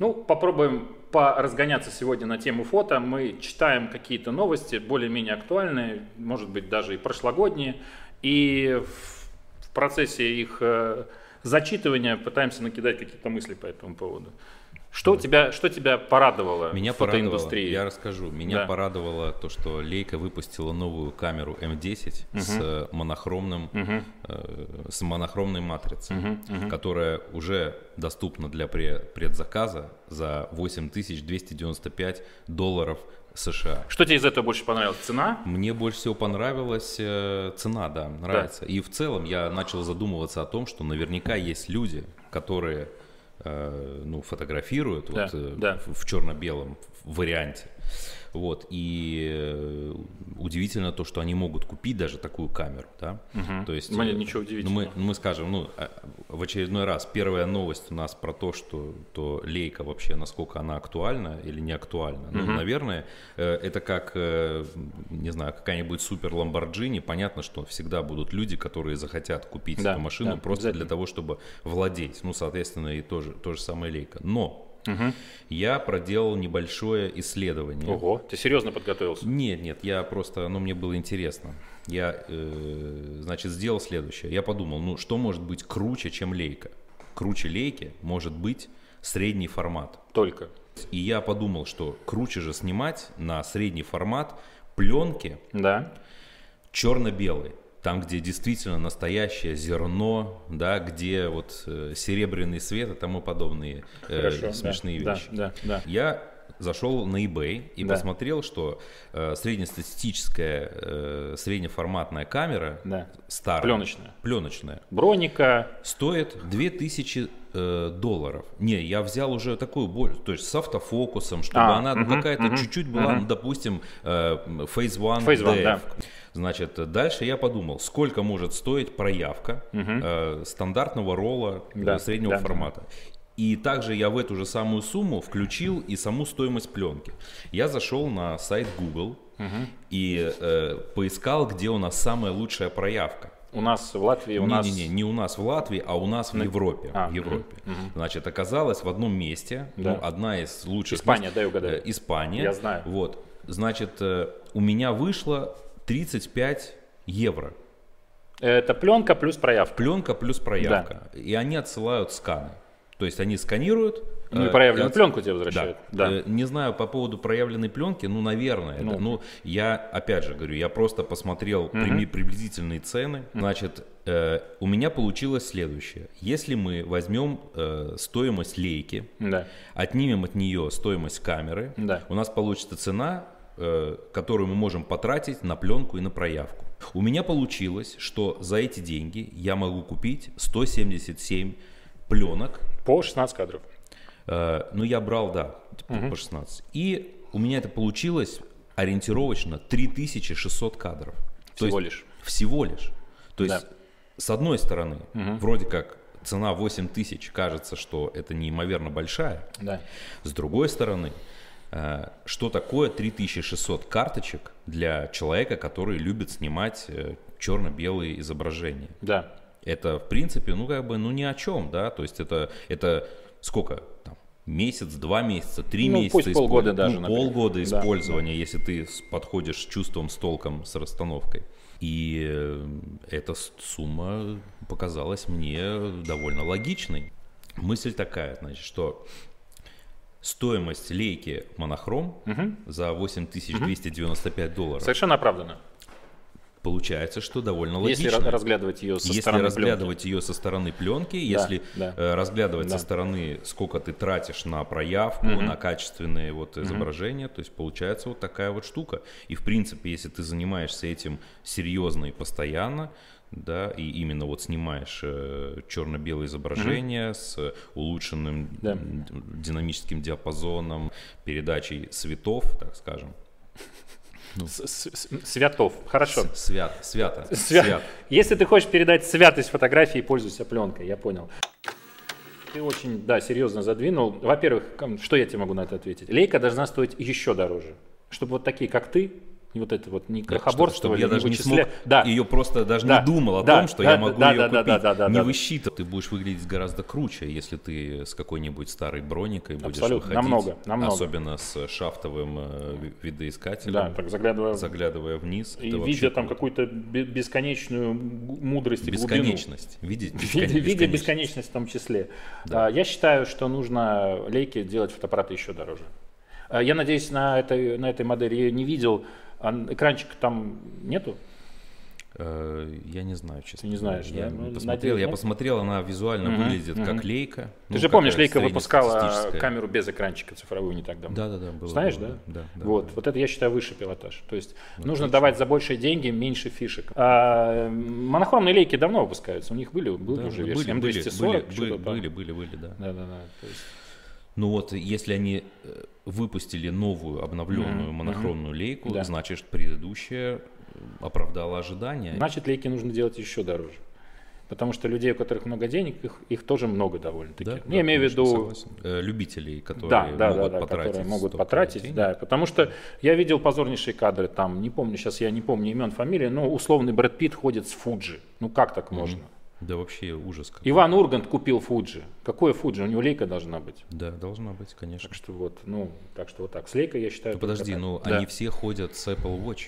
Ну, попробуем поразгоняться сегодня на тему фото. Мы читаем какие-то новости, более-менее актуальные, может быть, даже и прошлогодние. И в процессе их э, зачитывания пытаемся накидать какие-то мысли по этому поводу. Что тебя, что тебя порадовало меня в фотоиндустрии? Порадовало, я расскажу. Меня Да. порадовало то, что Leica выпустила новую камеру М10 с э, монохромным, Мгм. э, с монохромной матрицей, мгм. которая уже доступна для пре- предзаказа за 8295 долларов США. Что тебе из этого больше понравилось? Цена? Мне больше всего понравилась э, цена, да, нравится. И в целом я начал задумываться о том, что наверняка есть люди, которые ну, фотографируют Да, вот, э, да. в черно-белом варианте. Вот, и э, удивительно то, что они могут купить даже такую камеру, да. Мгм. То есть, Мне э, ничего ну, удивительного. мы, ну, мы скажем, ну, а, в очередной раз, первая новость у нас про то, что то лейка вообще, насколько она актуальна или не актуальна. Ну, Мгм. наверное, э, это как, не знаю, какая-нибудь супер Ламборджини. Понятно, что всегда будут люди, которые захотят купить Да, эту машину да, просто для того, чтобы владеть. Ну, соответственно, и тоже, то же самое лейка. Но Мгм. я проделал небольшое исследование. Ого, ты серьезно подготовился? Нет, нет, я просто, ну, мне было интересно. Я, э, значит, сделал следующее. Я подумал, ну, что может быть круче, чем лейка? Круче лейки может быть средний формат. Только. И я подумал, что круче же снимать на средний формат пленки Да. черно-белые. Там, где действительно настоящее зерно, да, где вот э, серебряный свет и тому подобные э, Хорошо. да, смешные да, вещи. Да, да. Я зашел на eBay и Да. посмотрел, что э, среднестатистическая э, среднеформатная камера Да. старая, Пленочная. пленочная, Броника. стоит 2000 э, долларов. Не, я взял уже такую боль, то есть с автофокусом, чтобы А, она мгм, какая-то мгм, чуть-чуть была, ну, допустим, э, Phase One, Phase One, да. Значит, дальше я подумал, сколько может стоить проявка э, стандартного ролла э, Да, среднего да, формата. И также я в эту же самую сумму включил и саму стоимость пленки. Я зашел на сайт Google и э, поискал, где у нас самая лучшая проявка. У нас в Латвии, у нас... Не-не-не, не у нас в Латвии, а у нас в Европе. А, в Европе. мгм. Значит, оказалось в одном месте, Да. ну, одна из лучших Испания, мест, дай угадаю. э, Испания. Я знаю. Вот, значит, э, у меня вышло 35 евро. Это пленка плюс проявка. Пленка плюс проявка. И они отсылают сканы. То есть они сканируют. Ну и э, проявленную от- пленку тебе возвращают. Да. Да. Э, Не знаю по поводу проявленной пленки, ну, наверное. это- Ну. Ну, я, опять же говорю, я просто посмотрел прими- приблизительные цены. Значит, э, у меня получилось следующее. Если мы возьмем э, стоимость лейки, Да. отнимем от нее стоимость камеры, Да. у нас получится цена, э, которую мы можем потратить на пленку и на проявку. У меня получилось, что за эти деньги я могу купить 177 пленок. По 16 кадров. Э, ну, я брал, да, типа, по 16. И у меня это получилось ориентировочно 3600 кадров. То Всего есть- лишь. Всего лишь. То есть, Да. с одной стороны, вроде как цена 8000 кажется, что это неимоверно большая. Да. С другой стороны, э, что такое 3600 карточек для человека, который любит снимать э, черно-белые изображения? Да. Это, в принципе, ну, как бы, ну, ни о чем, да, то есть это, это сколько там, месяц, два месяца, три Ну, месяца пусть полгода использ- даже, ну, например. полгода Да, использования, если ты подходишь с чувством, с толком, с расстановкой. И э, эта сумма показалась мне довольно логичной. Мысль такая, значит, что стоимость лейки монохром за 8295 долларов Совершенно оправданно. получается, что довольно логично. Если разглядывать ее со Если стороны разглядывать ее со стороны пленки, если да. э, разглядывать Да. со стороны, сколько ты тратишь на проявку, на качественные вот изображения, то есть получается вот такая вот штука. И в принципе, если ты занимаешься этим серьезно и постоянно, да, и именно вот снимаешь э, черно-белые изображения с улучшенным м, динамическим диапазоном, передачей цветов, так скажем. С- Святов. Хорошо. С- Свят, свято, Свя- свят. Если ты хочешь передать святость фотографии, пользуйся пленкой, я понял. Ты очень, да, серьезно задвинул. Во-первых, что я тебе могу на это ответить? Лейка должна стоить еще дороже. Чтобы вот такие, как ты, И вот это вот не крохоборство, чтобы я даже не вычисля- смог, да. ее просто даже Да, не думал о да, том, что да, я могу да, ее да, купить. да, да, да, не да. высчитывай. Ты будешь выглядеть гораздо круче, если ты с какой-нибудь старой броникой будешь Абсолютно, выходить. намного, намного. Особенно с шафтовым э, ви- видоискателем. Да, так заглядывая Заглядывая вниз. и видя там какую-то бе- бесконечную мудрость и глубину. Бесконечность. Видеть Видя, бескон- видя бесконечность. в том числе. Да. А, Я считаю, что нужно лейки делать фотоаппараты еще дороже. А, Я надеюсь, на этой, на этой модели я ее не видел. А экранчика там нету? Э, Я не знаю, честно. Ты не знаешь, я да? Ну, посмотрел, я нет? посмотрел, она визуально Мгм, выглядит мгм. как лейка. Ты ну, же помнишь, Лейка выпускала камеру без экранчика цифровую не так давно. Да, да, да. было, Знаешь, было, да? Да, да. вот, да. вот это я считаю выше пилотаж. То есть нужно отлично. давать за большие деньги меньше фишек. А, монохромные лейки давно выпускаются. У них были, были Да, уже версии были, М240. были, были, были, были, были, да. Да, да, да. То есть, Ну вот, если они э, выпустили новую обновленную Мгм, монохромную лейку, Да. значит предыдущая оправдала ожидания. значит, лейки нужно делать еще дороже. Потому что людей, у которых много денег, их, их тоже много довольно-таки. Да, Я да, имею в виду согласен. Э, любителей, которые да, да, могут да, да, потратить. которые могут потратить, денег. да, потому что я видел позорнейшие кадры там, не помню, сейчас я не помню имен, фамилии, но условный Брэд Питт ходит с Фуджи. Ну как так можно? Да вообще ужас. какой. Иван Ургант купил Фуджи. Какое Фуджи? У него лейка должна быть. Да, должна быть, конечно. Так что вот, ну, так что вот так. С лейкой я считаю. Ну, подожди, ну Да. они все ходят с Apple Watch.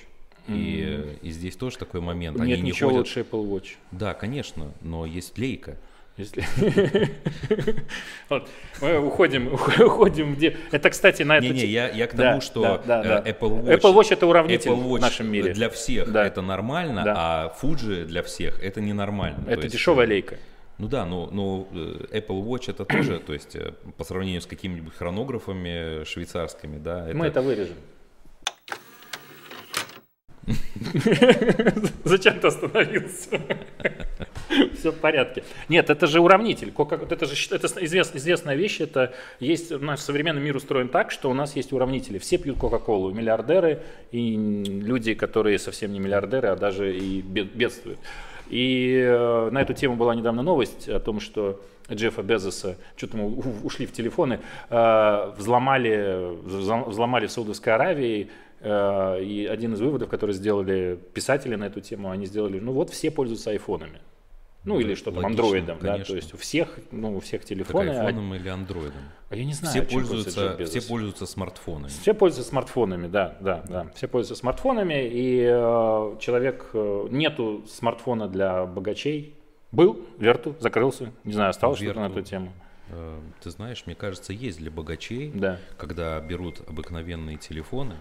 И, э, и здесь тоже такой момент. Они Нет не ничего ходят... лучше Apple Watch. Да, конечно, но есть лейка. Если... Вот, Мы уходим, уходим где... Это, кстати, на это... Не-не, я, я к Да, тому, что да, да, э, да. Apple Watch... Apple Watch это уравнитель Apple Watch в нашем мире. для всех Да. это нормально, Да. а Fuji для всех это ненормально. То Это есть, дешевая э, лейка. Ну да, но, но э, Apple Watch это тоже, то есть э, по сравнению с какими-нибудь хронографами швейцарскими, да, это, Мы это вырежем. Зачем ты остановился? Все в порядке. Нет, это же уравнитель. Это же это извест- известная вещь. Это есть наш современный мир устроен так, что у нас есть уравнители. Все пьют Кока-Колу, миллиардеры и люди, которые совсем не миллиардеры, а даже и бед- бедствуют. И э, на эту тему была недавно новость о том, что Джеффа Безоса, что-то мы ушли в телефоны, э, взломали, взлом- взломали в Саудовской Аравии, и один из выводов, который сделали писатели на эту тему, они сделали, ну вот все пользуются айфонами. Ну Да, или что там, андроидом, да, то есть у всех, ну у всех так телефоны. а- айфоном или андроидом. а я не знаю, Все пользуются, все пользуются смартфонами. Все пользуются смартфонами, да, да, да. Все пользуются смартфонами, и э, человек э, нету смартфона для богачей. Был, Верту, закрылся, не знаю, осталось что-то на эту тему. Э, Ты знаешь, мне кажется, есть для богачей, Да. когда берут обыкновенные телефоны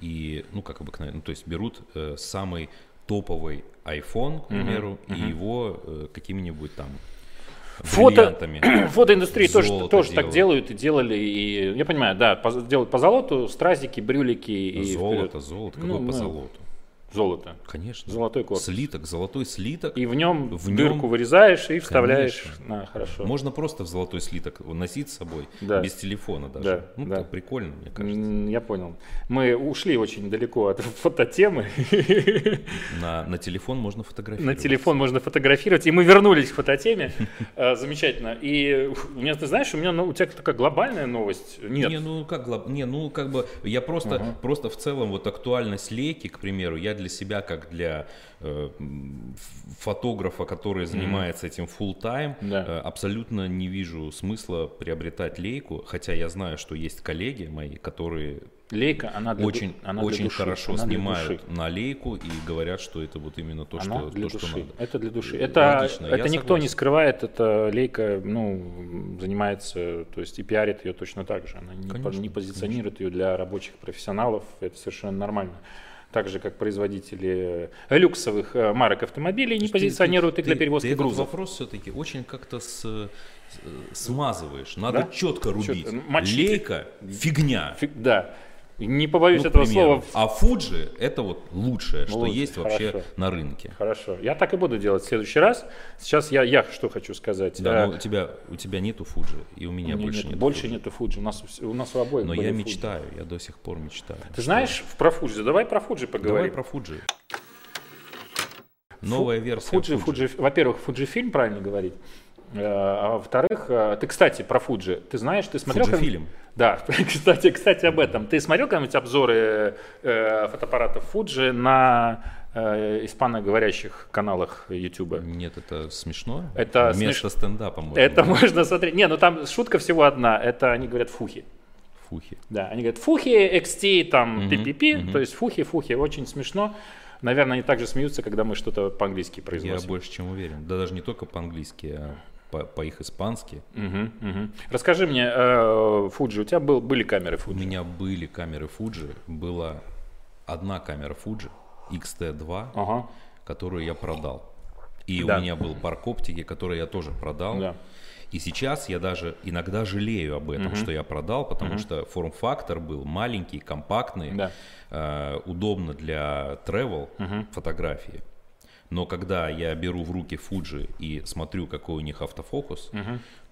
и, ну как обыкновенные, ну, то есть берут э, самый топовый iPhone, к примеру, и его э, какими-нибудь там Фото, фотоиндустрии тоже, тоже так делают. и делали. И, я понимаю, да, по- делают по золоту, стразики, брюлики и Золото, вперед. золото, Ну, какое по ну, золоту? Золото. Конечно. Золотой корпус. Слиток, золотой слиток. И в нем В нем- дырку вырезаешь и вставляешь. Конечно. А, хорошо. Можно просто в золотой слиток носить с собой, Да. без телефона даже. Да, ну, да. так прикольно, мне кажется. Я понял. Мы ушли очень далеко от фототемы. На, на телефон можно На фотографировать. телефон можно фотографировать, и мы вернулись к фототеме. Э, Замечательно. И у меня, ты знаешь, у меня ну, у тебя такая глобальная новость. Нет. Не, ну как глоб- не, ну как бы я просто, просто в целом вот актуальность лейки, к примеру, я для себя как для э, фотографа, который занимается этим full time, Да. э, абсолютно не вижу смысла приобретать лейку, хотя я знаю, что есть коллеги мои, которые Лейка, она для, ду- очень, она для очень души, хорошо она снимают души. на лейку и говорят, что это вот именно то, Она что, для то, что души. надо. Это для души. Э, Это, логично, это никто согласен. не скрывает. Это лейка, ну, занимается, то есть и пиарит ее точно так же. Она Конечно, не позиционирует ее для рабочих профессионалов. Это совершенно нормально. Так же, как производители э, люксовых э, марок автомобилей не Ты- позиционируют ты- их для ты- перевозки ты этот грузов. вопрос все-таки очень как-то с, с- смазываешь. Надо Да? четко рубить. Мочить. Лейка фигня. Фиг- да. Не побоюсь Ну, этого примеру. слова. А Фуджи это вот лучшее, что лучше, есть вообще хорошо. на рынке. Хорошо. Я так и буду делать в следующий раз. Сейчас я, я что хочу сказать. Да, Э, но у тебя, у тебя нету Фуджи, и у меня меня больше нет- больше Fuji. нету Фуджи. У нас, у нас у обоих Но я Fuji. мечтаю, я до сих пор мечтаю. Ты знаешь, в- про Фуджи, давай про Фуджи Давай поговорим. про Фуджи. Новая версия Фуджи. Фуджи, во-первых, Фуджи фильм, правильно говорить. Э, а во-вторых, э, ты, кстати, про Fuji. Ты знаешь, ты смотрел... Fujifilm. Да, кстати, кстати, об этом. Ты смотрел когда-нибудь обзоры э, фотоаппаратов Fuji на э, испаноговорящих каналах YouTube? Нет, это смешно. Это Вместо смеш... стендапа можно. Это можно смотреть. Не, ну там шутка всего одна. Это они говорят фухи. Фухи. Да, они говорят фухи, XT, там, PPP, мгм. то есть фухи, фухи, очень смешно. Наверное, они также смеются, когда мы что-то по-английски Я произносим. больше чем уверен. Да даже не только по-английски, а по, по их испански. Мгм, мгм. Расскажи мне, э, у тебя был, были камеры У Fuji? меня были камеры Fuji, была одна камера Fuji XT2, Ага, которую я продал. И Да. у меня был парк оптики, который я тоже продал. да. И сейчас я даже иногда жалею об этом, что я продал, потому что форм-фактор был маленький, компактный, Да. э, удобно для travel фотографии. Но когда я беру в руки Fuji и смотрю, какой у них автофокус,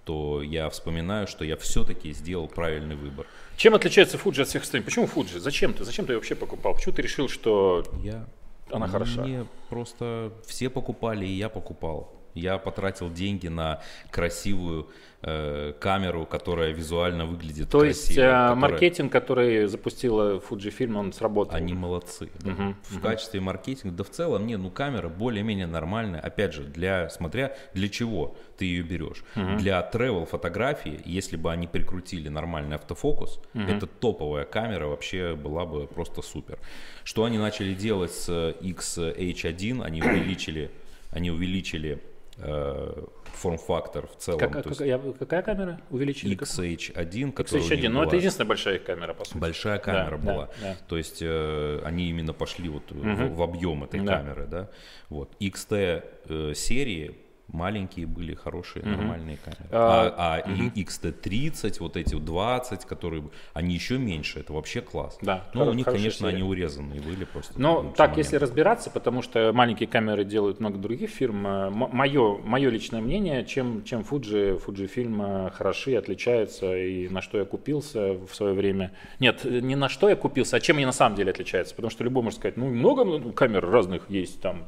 то я вспоминаю, что я все-таки сделал правильный выбор. Чем отличается Fuji от всех остальных? Почему Fuji? Зачем ты? Зачем ты ее вообще покупал? Почему ты решил, что Я Она хороша. Мне просто все покупали, и я покупал. Я потратил деньги на красивую э, камеру, которая визуально выглядит То красиво. есть э, которая- маркетинг, который запустила Fujifilm, он сработал? Они молодцы. да. Мгм, В качестве маркетинга, да в целом, не, ну камера более-менее нормальная. Опять же, для, смотря для чего ты ее берешь. Для travel фотографии, если бы они прикрутили нормальный автофокус, это топовая камера вообще была бы просто супер. Что они начали делать с XH1, они увеличили, они увеличили форм-фактор в целом. Как- то есть какая, какая камера? Увеличили? XH1, которая у XH1, них ну это была. единственная большая камера, по сути. Большая камера да, была. да. То есть э, они именно пошли вот в, в объем этой Да. камеры, да. Вот. XT э, серии маленькие были, хорошие, нормальные камеры. А, А, а и XT30, вот эти вот 20, которые, они еще меньше, это вообще класс. Да, Но у хоро- них, хорошая конечно, серия. они урезанные были просто. Но так, момент. если разбираться, потому что маленькие камеры делают много других фирм, мое, мое личное мнение, чем, чем Fuji, Fujifilm э, хороши, отличаются, и на что я купился в свое время. Нет, не на что я купился, а чем они на самом деле отличаются. Потому что любой может сказать, ну, много ну, камер разных есть, там,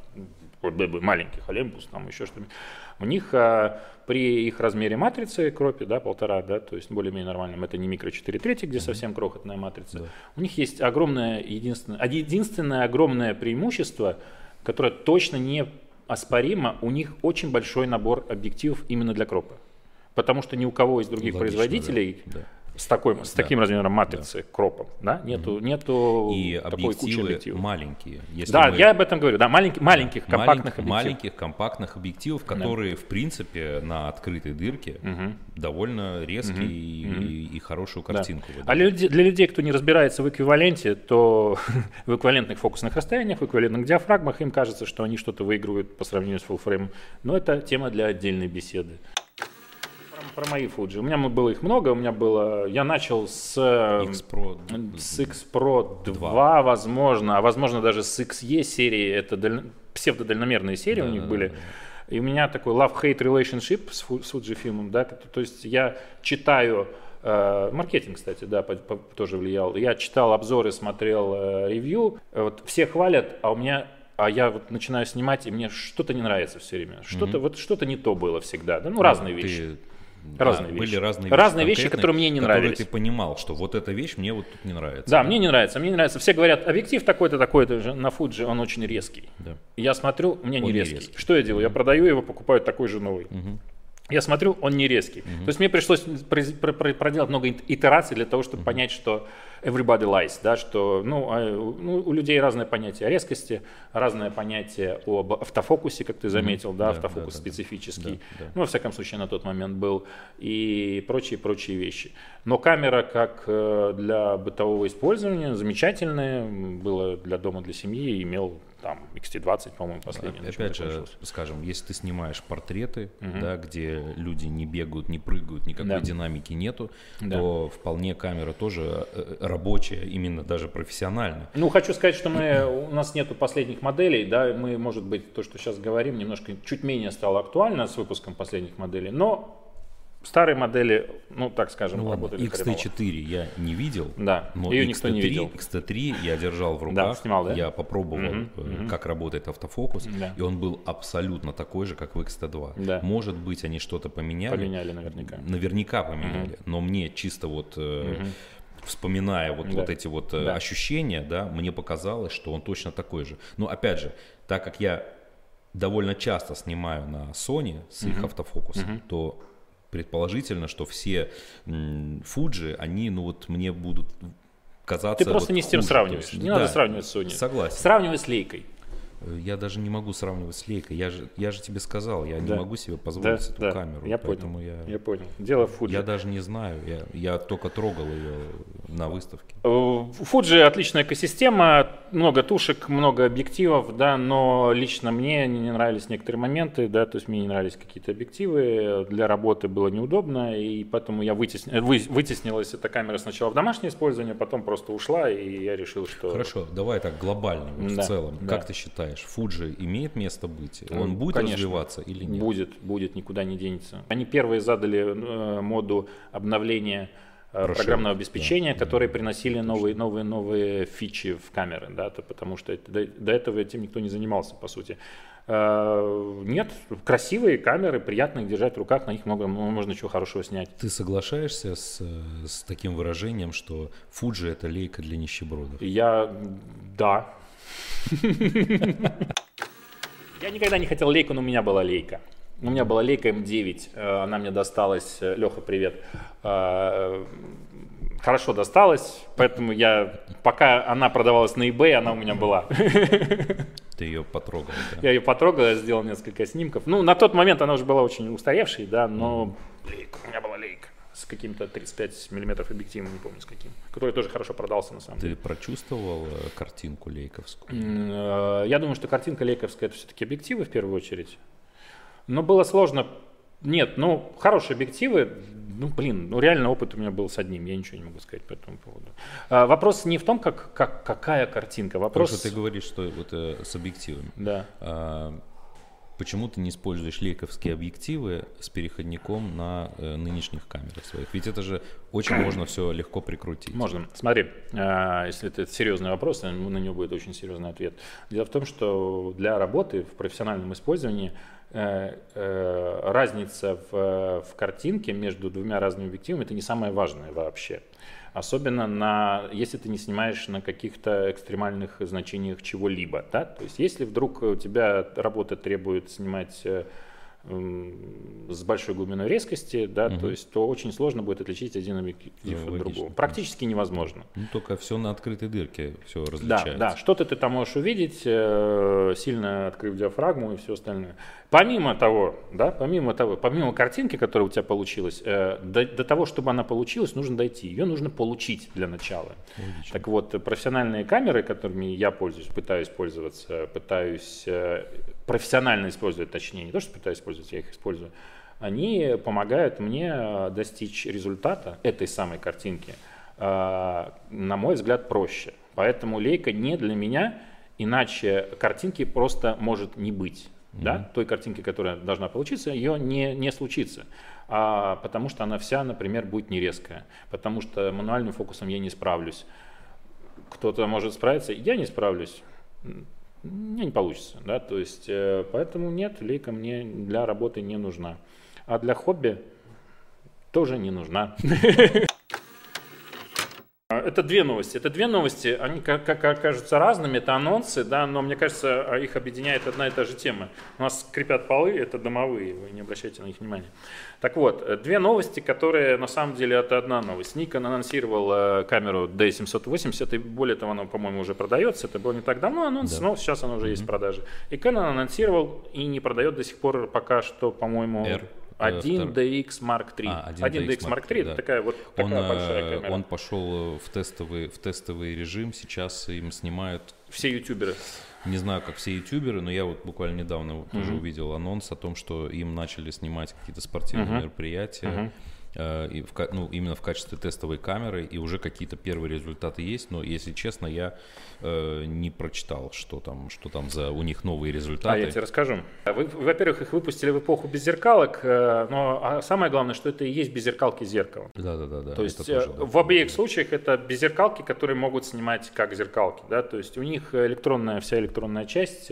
вот, бы- маленьких, Olympus, там, еще что-нибудь. У них а, при их размере матрицы кропе, да, полтора, да, то есть более-менее нормальном, это не микро 4 трети, где совсем крохотная матрица. У них есть огромное, единственное, единственное огромное преимущество, которое точно не оспоримо, у них очень большой набор объективов именно для кропа. Потому что ни у кого из других Логично, производителей да, да. С, такой, с таким размером матрицы кропом, да, нету, нету И такой кучи объективов. маленькие. Если Да, мы- я об этом говорю, да, маленьких, маленьких Малень- компактных объективов. маленьких компактных объективов, которые, в принципе, на открытой дырке довольно резкие и, и- и хорошую Да. картинку А выдают. для, людей- для людей, кто не разбирается в эквиваленте, то в эквивалентных фокусных расстояниях, в эквивалентных диафрагмах, им кажется, что они что-то выигрывают по сравнению с фуллфреймом. Но это тема для отдельной беседы. Про, мои Fuji. У меня было их много. У меня было... Я начал с... э, X Pro С X Pro 2, возможно, а возможно даже с XE серии, это даль- псевдодальномерные серии у них были. И у меня такой love-hate relationship с, Фу- с Fujifilm, да, то есть я читаю, э, маркетинг, кстати, да, по- по- тоже влиял, я читал обзоры, смотрел э, ревью, вот все хвалят, а у меня, а я вот начинаю снимать, и мне что-то не нравится все время, что-то, вот что-то не то было всегда, да, ну, разные Ты- вещи. Да, Разные были вещи. разные, Разные вещи, конкретные, которые мне не которые нравились. ты понимал, что вот эта вещь мне вот тут не нравится. Да, мне не нравится, мне не нравится. Все говорят, объектив такой-то, такой-то же на Fuji, он очень резкий. Да. Я смотрю, у меня не резкий. резкий. Что я делаю? Я продаю его, покупаю такой же новый. Я смотрю, он не резкий. То есть мне пришлось проделать много ит- итераций для того, чтобы понять, что everybody lies, да, что ну, а, ну, у людей разное понятие о резкости, разное понятие об автофокусе, как ты заметил, да, Да, автофокус да, специфический. Да, да. Ну, во всяком случае, на тот момент был. И прочие-прочие вещи. Но камера, как э, для бытового использования, замечательная. М, Было для дома, для семьи. Имел там XT20, по-моему, последний. Опять же, скажем, если ты снимаешь портреты, да, где люди не бегают, не прыгают, никакой Да. динамики нету, Да. то вполне камера тоже э, рабочая, именно даже профессиональная. Ну, хочу сказать, что мы, у нас нету последних моделей, да, мы, может быть, то, что сейчас говорим, немножко чуть менее стало актуально с выпуском последних моделей, но Старые модели, ну так скажем, Ну работали XT4 я не видел, Да, но ее XT3, никто не видел. XT3 я держал в Да, руках, снимал, да? я попробовал, мгм. как работает автофокус, Да. и он был абсолютно такой же, как в XT2. Да. Может быть, они что-то поменяли, Поменяли наверняка. наверняка поменяли, но мне чисто вот э, вспоминая вот, Да. вот эти вот э, Да. ощущения, да, мне показалось, что он точно такой же. Но опять же, так как я довольно часто снимаю на Sony с их автофокусом, то предположительно, что все Fuji, они, ну вот мне будут казаться Ты просто вот не с тем хуже. сравниваешь. Есть, не да, надо сравнивать с Sony. Согласен. Сравнивай с лейкой. Э, Я даже не могу сравнивать с лейкой. Я же, я же тебе сказал, я Да. не могу себе позволить Да, эту да, камеру. я поэтому понял. я, Я понял. Дело в Fuji. я даже не знаю. Я, я только трогал ее на выставке. Э, Fuji отличная экосистема, много тушек, много объективов, да, но лично мне не не нравились некоторые моменты, да, то есть мне не нравились какие-то объективы, для работы было неудобно, и поэтому я вытесни- э, вы- вытеснилась эта камера сначала в домашнее использование, потом просто ушла, и я решил, что... Хорошо, давай так глобально, вот Да, в целом. да. Как ты считаешь, Fuji имеет место быть? Он будет конечно. развиваться или нет? Будет, будет, никуда не денется. Они первые задали э, моду обновления э, Прошивок, программного обеспечения, да, которые да, приносили новые, новые, новые фичи в камеры, да, то потому что это- до, до этого этим никто не занимался, по сути. Э, Нет, красивые камеры, приятно их держать в руках, на них много, ну, можно чего хорошего снять. Ты соглашаешься с, с таким выражением, что Fuji это лейка для нищебродов? Я, да. Я никогда не хотел лейку, но у меня была лейка. У меня была лейка М9, э, она мне досталась, Леха, привет, Э, хорошо досталась, поэтому я, пока она продавалась на eBay, она у меня была. Ты ее потрогал, да? Я ее потрогал, я сделал несколько снимков. Ну, на тот момент она уже была очень устаревшей, да, но лейка, у меня была с каким-то 35 миллиметров объективом, не помню с каким, который тоже хорошо продался на самом деле. Ты прочувствовал э, картинку лейковскую? Э, Я думаю, что картинка лейковская это все-таки объективы в первую очередь. Но было сложно. Нет, ну, хорошие объективы. Ну, блин, ну реально опыт у меня был с одним, я ничего не могу сказать по этому поводу. А, вопрос не в том, как, как, какая картинка, Потому вопрос... что ты говоришь, что вот э, с объективами. Да. А, почему ты не используешь лейковские объективы с переходником на э, нынешних камерах своих? Ведь это же очень можно все легко прикрутить. Можно. Смотри, а, если это серьезный вопрос, на него будет очень серьезный ответ. Дело в том, что для работы в профессиональном использовании э, э, разница в, в картинке между двумя разными объективами это не самое важное вообще. Особенно на, если ты не снимаешь на каких-то экстремальных значениях чего-либо. Да? То есть если вдруг у тебя работа требует снимать э, с большой глубиной резкости, да, то есть то очень сложно будет отличить один объектив Ну, от логично, другого. Практически невозможно. Ну, только все на открытой дырке все Да, различается. да, что-то ты там можешь увидеть, э, сильно открыв диафрагму и все остальное. Помимо того, да, помимо того, помимо картинки, которая у тебя получилась, э, до, до того, чтобы она получилась, нужно дойти. Ее нужно получить для начала. Логично. Так вот, профессиональные камеры, которыми я пользуюсь, пытаюсь пользоваться, пытаюсь э, профессионально использовать, точнее, не то, что пытаюсь использовать, я их использую, они помогают мне э, достичь результата этой самой картинки, э, на мой взгляд, проще. Поэтому лейка не для меня, иначе картинки просто может не быть. Да? Той картинки, которая должна получиться, ее не, не случится. А, потому что она вся, например, будет не резкая. Потому что мануальным фокусом я не справлюсь. Кто-то может справиться, я не справлюсь. У меня не получится. Да? То есть, э, поэтому нет, лейка мне для работы не нужна. А для хобби тоже не нужна. Это две новости. Это две новости, они как, как кажутся разными, это анонсы, да, но мне кажется, а их объединяет одна и та же тема. У нас скрипят полы, это домовые, вы не обращайте на них внимания. Так вот, э, две новости, которые на самом деле это одна новость. Nikon анонсировал э, камеру D780, и более того, она, по-моему, уже продается. Это было не так давно анонс, Да. но сейчас она уже есть в продаже. И Canon анонсировал и не продает до сих пор пока что, по-моему, R, э, 1DX Mark III. А, 1DX Mark III, да. это такая вот Он, такая большая э, камера. он пошел в тестовый, в тестовый режим, сейчас им снимают Все ютуберы. Не знаю, как все ютуберы, но я вот буквально недавно вот тоже увидел анонс о том, что им начали снимать какие-то спортивные Мгм. мероприятия. Мгм. Э, и в, ну, именно в качестве тестовой камеры, и уже какие-то первые результаты есть, но, если честно, я э, не прочитал, что там, что там за у них новые результаты. А я тебе расскажу. Вы, во-первых, их выпустили в эпоху беззеркалок, э, но а самое главное, что это и есть беззеркалки зеркала. Да-да-да. То есть тоже, да. в обеих случаях это беззеркалки, которые могут снимать как зеркалки, да, то есть у них электронная, вся электронная часть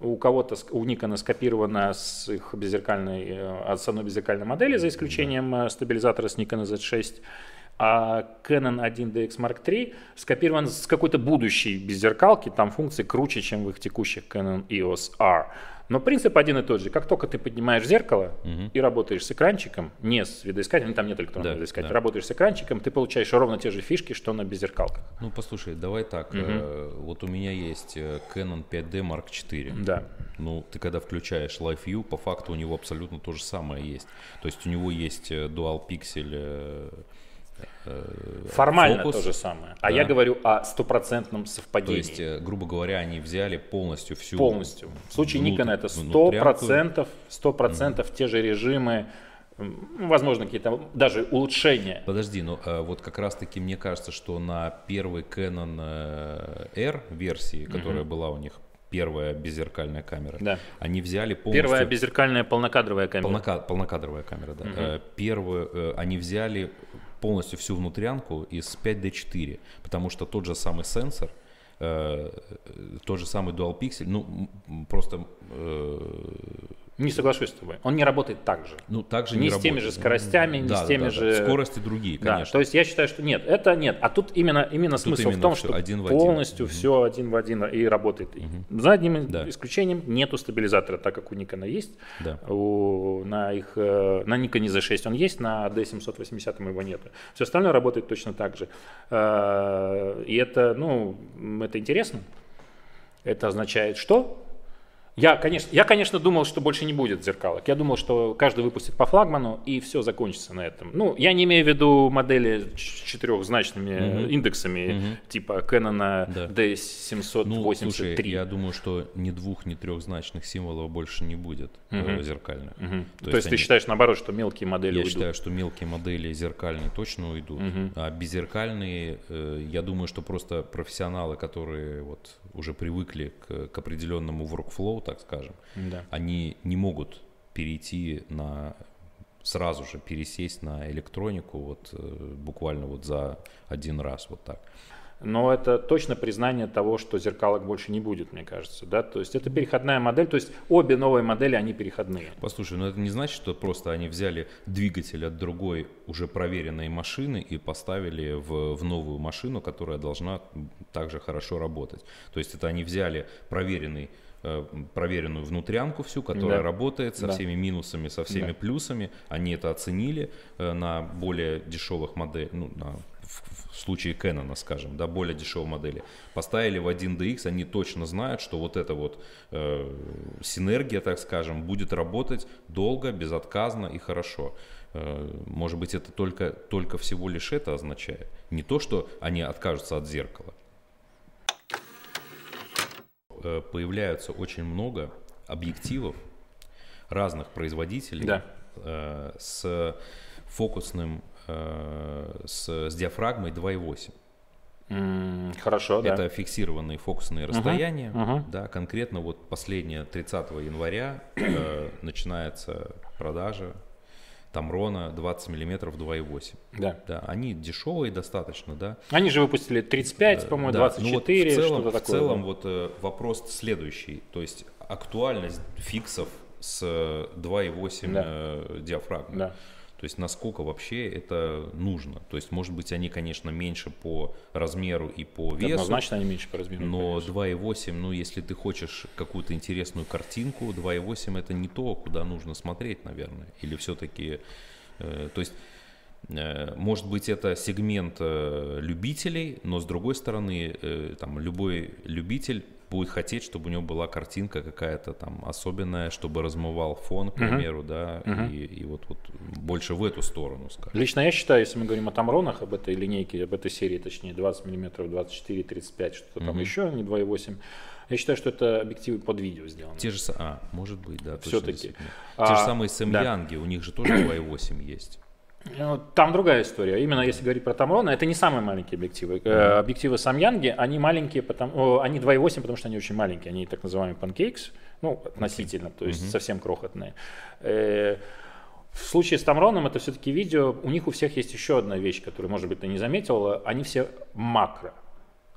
у кого-то, у Nikon скопирована с их беззеркальной, э, с одной беззеркальной модели, за исключением да. Э, стабилизатора с Nikon Z6, а Canon 1DX Mark III скопирован с какой-то будущей беззеркалки, там функции круче, чем в их текущих Canon EOS R. Но принцип один и тот же. Как только ты поднимаешь зеркало угу. и работаешь с экранчиком, не с видоискателем, там нет электронного да, видоискателя, да. работаешь с экранчиком, ты получаешь ровно те же фишки, что на беззеркалках. Ну, послушай, давай так. Угу. Э, вот у меня есть э, Canon 5D Mark IV. Да. Ну, ты когда включаешь Live View, по факту у него абсолютно то же самое есть. То есть у него есть э, Dual Pixel Формально фокус. то же самое. А да. я говорю о стопроцентном совпадении. То есть, э, грубо говоря, они взяли полностью всю... Полностью. В случае внут... Никона это 100%, 100% mm. те же режимы, возможно, какие-то даже улучшения. Подожди, но э, вот как раз-таки мне кажется, что на первой Canon R версии, которая mm-hmm. была у них первая беззеркальная камера. Да. Они взяли полностью... Первая беззеркальная полнокадровая камера. Полнока... Полнокадровая камера, да. Угу. Первую, они взяли полностью всю внутрянку из 5D4, потому что тот же самый сенсор, э, тот же самый Dual Pixel, ну просто э, не соглашусь с тобой. Он не работает так же. Ну, так же не, не с работает. теми же скоростями, не да, с теми да, же... Да. Скорости другие, конечно. Да, то есть я считаю, что нет, это нет. А тут именно, именно тут смысл именно в том, что один полностью один. все один в один и работает. Угу. За одним да. исключением нету стабилизатора, так как у Nikon есть. Да. У, на, их, э, на Nikon Z6 он есть, на D780 его нету. Все остальное работает точно так же. Э, и это, ну, это интересно. Это означает что? Я, конечно, я, конечно, думал, что больше не будет зеркалок. Я думал, что каждый выпустит по флагману, и все закончится на этом. Ну, я не имею в виду модели с четырехзначными угу. индексами, угу. типа Canon да. D783. Ну, слушай, я думаю, что ни двух, ни трехзначных символов больше не будет угу. зеркальных. Угу. То, То есть, они... ты считаешь, наоборот, что мелкие модели я уйдут? Я считаю, что мелкие модели зеркальные точно уйдут, угу. а беззеркальные, э, я думаю, что просто профессионалы, которые вот уже привыкли к, к определенному workflow, так скажем, да. они не могут перейти на сразу же пересесть на электронику вот э, буквально вот за один раз вот так но это точно признание того, что зеркалок больше не будет, мне кажется. Да? То есть это переходная модель, то есть обе новые модели, они переходные. Послушай, но это не значит, что просто они взяли двигатель от другой уже проверенной машины и поставили в, в новую машину, которая должна также хорошо работать. То есть это они взяли проверенный э, проверенную внутрянку всю, которая да. работает со да. всеми минусами, со всеми да. плюсами. Они это оценили э, на более дешевых моделях, ну, на в случае Canon, скажем, да, более дешевой модели, поставили в 1DX, они точно знают, что вот эта вот э, синергия, так скажем, будет работать долго, безотказно и хорошо. Э, может быть, это только, только всего лишь это означает. Не то, что они откажутся от зеркала. Э, появляются очень много объективов разных производителей да. э, с фокусным Э, с, с диафрагмой 2,8. Mm, хорошо, Это да. фиксированные фокусные расстояния. Uh-huh, uh-huh. Да, конкретно вот последнее 30 января э, начинается продажа Тамрона 20 миллиметров 2,8. Да. да. Они дешевые достаточно, да. Они же выпустили 35, по-моему, да. 24, ну вот в целом, что-то такое. В целом вот э, вопрос следующий. То есть актуальность фиксов с 2,8 да. э, диафрагмой. Да. То есть насколько вообще это нужно. То есть, может быть, они, конечно, меньше по размеру и по весу. Однозначно они меньше по размеру. Но 2,8, ну, если ты хочешь какую-то интересную картинку, 2,8 это не то, куда нужно смотреть, наверное. Или все-таки... Э, то есть Э, может быть, это сегмент э, любителей, но с другой стороны, э, там, любой любитель будет хотеть, чтобы у него была картинка какая-то там особенная, чтобы размывал фон, к примеру, uh-huh. да, uh-huh. И, и вот, вот больше в эту сторону, скажем. Лично я считаю, если мы говорим о Тамронах, об этой линейке, об этой серии, точнее, 20 мм, 24, 35, что-то uh-huh. там еще, не 2,8, я считаю, что это объективы под видео сделаны. Те же, а, может быть, да. Все-таки. Точно, Те а, же самые Сэмьянги, да. у них же тоже 2,8 есть. Ну, там другая история. Именно если говорить про Тамрона, это не самые маленькие объективы. Mm-hmm. Объективы Самьянги, они маленькие, потому, они 2.8, потому что они очень маленькие. Они так называемые pancakes, ну, относительно, okay. то есть mm-hmm. совсем крохотные. Э, в случае с Тамроном это все-таки видео. У них у всех есть еще одна вещь, которую, может быть, ты не заметил. Они все макро.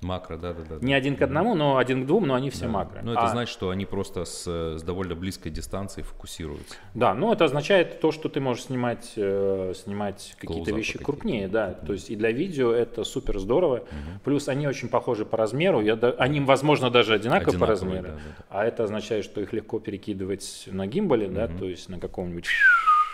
Макро, да, да, да. Не один к одному, но один к двум, но они все да. макро. Ну, это а, значит, что они просто с, с довольно близкой дистанции фокусируются. Да, ну это означает то, что ты можешь снимать, э, снимать какие-то вещи какие крупнее, да. Mm-hmm. То есть и для видео это супер здорово. Mm-hmm. Плюс они очень похожи по размеру. Я, они, возможно, даже одинаковы, одинаковые по размеру. Да, да, да. А это означает, что их легко перекидывать на гимбале, mm-hmm. да, то есть на каком-нибудь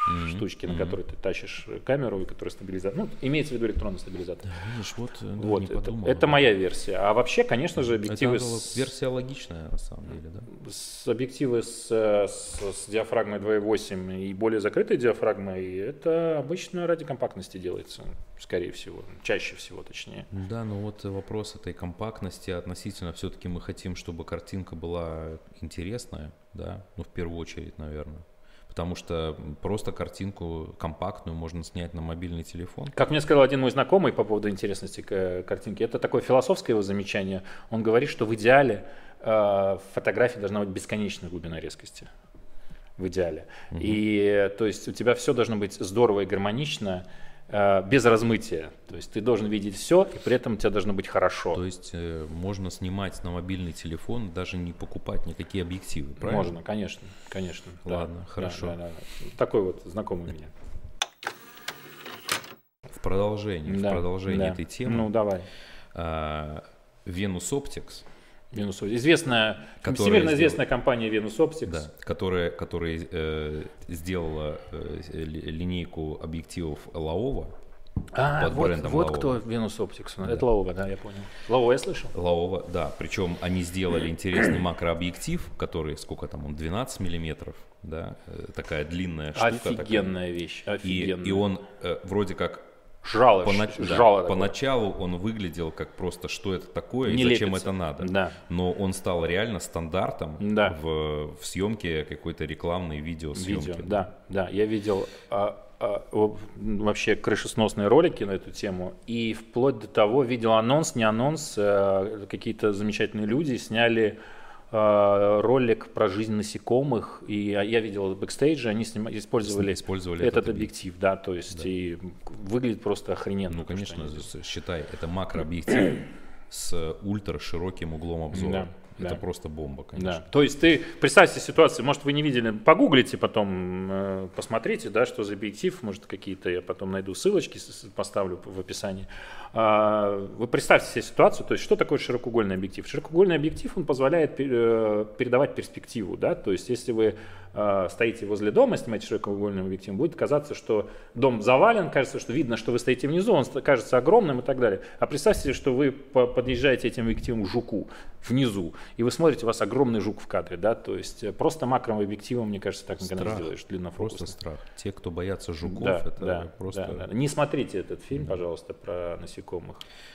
mm-hmm. штучки, на mm-hmm. которые ты тащишь камеру и которые стабилизатор. Ну, имеется в виду электронный стабилизатор. Да, видишь, вот, да, вот это, подумал, это моя версия. А вообще, конечно же, объективы... Это с... версия логичная, на самом деле, да? С объективы с, с, с диафрагмой 2.8 и более закрытой диафрагмой, это обычно ради компактности делается, скорее всего, чаще всего, точнее. Да, но вот вопрос этой компактности относительно все-таки мы хотим, чтобы картинка была интересная, да, ну, в первую очередь, наверное потому что просто картинку компактную можно снять на мобильный телефон. Как мне сказал один мой знакомый по поводу интересности картинки, это такое философское его замечание. Он говорит, что в идеале э, фотографии должна быть бесконечная глубина резкости. В идеале. Угу. И то есть у тебя все должно быть здорово и гармонично, Э, без размытия. То есть ты должен видеть все, и при этом тебе должно быть хорошо. То есть э, можно снимать на мобильный телефон, даже не покупать никакие объективы, правильно? Можно, конечно, конечно. Ладно, да, хорошо. Да, да, да. Такой вот знакомый у меня. В продолжение, да, в продолжение да. этой темы. Ну, давай. Venus Optics Venus Известная, всемирно известная компания Venus Optics. Да, которая, которая э, сделала э, линейку объективов Лаова. А, под вот, брендом вот кто Venus Optics. Да. Это Лаова, да, я понял. Лаова я слышал? Лаова, да. Причем они сделали интересный макрообъектив, который, сколько там он, 12 миллиметров, да, э, такая длинная штука. Офигенная такая. вещь, офигенная. И, и он э, вроде как Жало, Понач... жало да, поначалу он выглядел как просто, что это такое Не и зачем лепится. это надо. Да. Но он стал реально стандартом да. в, в съемке какой-то рекламной видеосъемки. Видео, да, да. Я видел а, а, вообще крышесносные ролики на эту тему. И вплоть до того видел анонс, не анонс, а, какие-то замечательные люди сняли ролик про жизнь насекомых, и я видел бэкстейдж, они снима, использовали, использовали этот, этот объектив, да, то есть да. и выглядит просто охрененно. Ну, конечно, считай, это макрообъектив с ультра широким углом обзора. Да. Это да. просто бомба, конечно. Да. То есть ты представьте ситуацию, может вы не видели, погуглите потом, э, посмотрите, да, что за объектив, может какие-то я потом найду ссылочки, поставлю в описании. А, вы представьте себе ситуацию, то есть что такое широкоугольный объектив? Широкоугольный объектив, он позволяет э, передавать перспективу, да, то есть если вы э, стоите возле дома, снимаете широкоугольным объективом, будет казаться, что дом завален, кажется, что видно, что вы стоите внизу, он кажется огромным и так далее. А представьте себе, что вы подъезжаете этим объективом к жуку внизу, и вы смотрите, у вас огромный жук в кадре, да, то есть э, просто макровым объективом, мне кажется, так никогда не сделаешь длиннофокусно. Просто страх. Те, кто боятся жуков, да, это да, просто... Да, да. Не смотрите этот фильм, пожалуйста, про насекомых.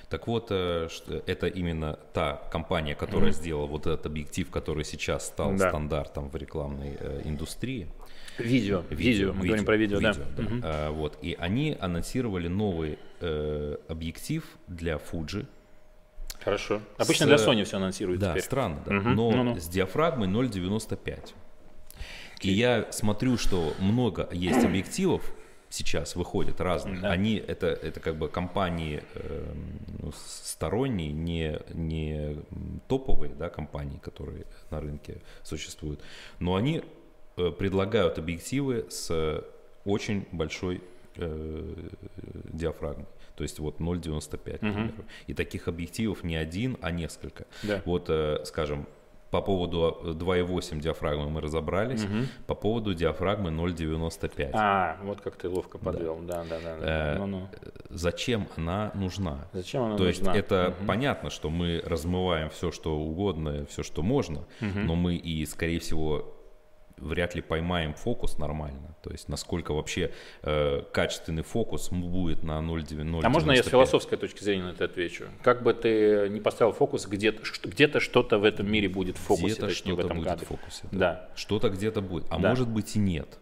Так вот, э, это именно та компания, которая mm-hmm. сделала вот этот объектив, который сейчас стал да. стандартом в рекламной э, индустрии. Видео, видео, видео, мы видео, говорим про видео, видео да. да. Угу. А, вот, и они анонсировали новый э, объектив для Fuji, Хорошо. Обычно с, для Sony все анонсируют Да, теперь. странно, да. Угу. Но ну -ну. с диафрагмой 0,95. И я смотрю, что много есть объективов, сейчас выходят разных. Да. Они это это как бы компании э, ну, сторонние, не не топовые, да, компании, которые на рынке существуют, но они э, предлагают объективы с очень большой э, диафрагмой. То есть вот 0,95, угу. И таких объективов не один, а несколько. Да. Вот, э, скажем, по поводу 2,8 диафрагмы мы разобрались. Угу. По поводу диафрагмы 0,95. А, вот как ты ловко подвел. Да, да, да. да, Э, ну, ну. Зачем она нужна? Зачем она То нужна? есть это угу. понятно, что мы размываем все, что угодно, все, что можно, угу. но мы и, скорее всего, вряд ли поймаем фокус нормально. То есть насколько вообще э, качественный фокус будет на 0,95. А можно я с философской точки зрения на это отвечу? Как бы ты не поставил фокус, где-то где что-то в этом мире будет в фокусе, где-то этом будет кадре. в фокусе. Да. да. Что-то где-то будет, а да. может быть и нет.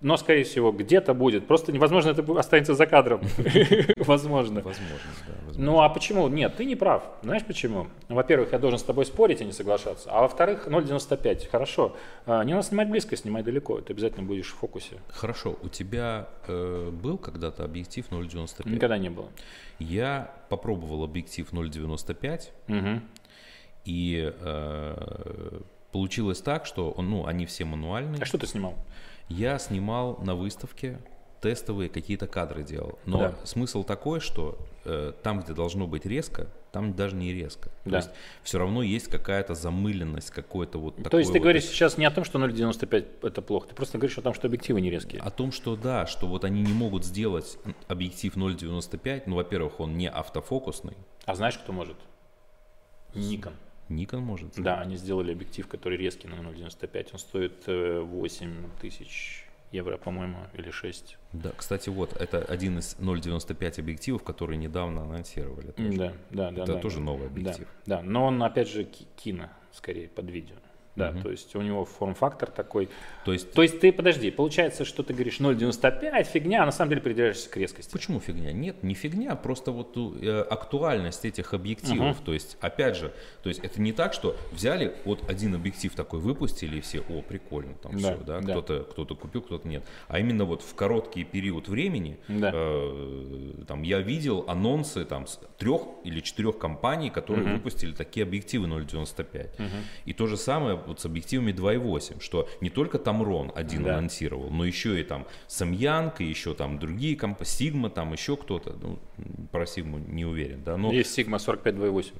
Но, скорее всего, где-то будет. Просто невозможно, это останется за кадром. Возможно. Возможно, да. Ну а почему? Нет, ты не прав. Знаешь почему? Во-первых, я должен с тобой спорить, а не соглашаться. А во-вторых, 0,95. Хорошо. А, не надо снимать близко, снимай далеко. Ты обязательно будешь в фокусе. Хорошо. У тебя э, был когда-то объектив 0,95? Никогда не было. Я попробовал объектив 0,95. Угу. И э, получилось так, что он, ну, они все мануальные. А что ты снимал? Я снимал на выставке тестовые какие-то кадры делал. Но Да. смысл такой, что э, там, где должно быть резко, там даже не резко. То Да. есть все равно есть какая-то замыленность, какой-то вот То такой есть ты вот говоришь сейчас не о том, что 0,95 это плохо, ты просто говоришь о том, что объективы не резкие. О том, что да, что вот они не могут сделать объектив 0.95, ну, во-первых, он не автофокусный, А знаешь, кто может? Nikon. Nikon может. Да, они сделали объектив, который резкий на 0,95. Он стоит э, 8 тысяч евро, по-моему, или 6. Да, кстати, вот, это один из 0.95 объективов, которые недавно анонсировали. тоже. Да, да, да. Это да, тоже да. новый объектив. Да, да, но он, опять же, ки- кино, скорее, под видео. Да, Мгм. то есть у него форм-фактор такой. То есть, То есть ты, подожди, получается, что ты говоришь 0,95, фигня, а на самом деле придираешься к резкости. почему фигня? Нет, не фигня, просто вот э, актуальность этих объективов. Мгм. То есть, опять же, то есть это не так, что взяли вот один объектив такой выпустили и все, о, прикольно, там Да, все, да, да. кто-то кто-то купил, кто-то нет. А именно вот в короткий период времени Да. э, там я видел анонсы там с трех или четырех компаний, которые Мгм. выпустили такие объективы 0.95. Мгм. И то же самое вот с объективами 2.8, что не только Tamron один Да. анонсировал, но еще и там и еще там другие компании, Sigma, там еще кто-то, ну, про Sigma не уверен, да, но Есть Sigma 4528.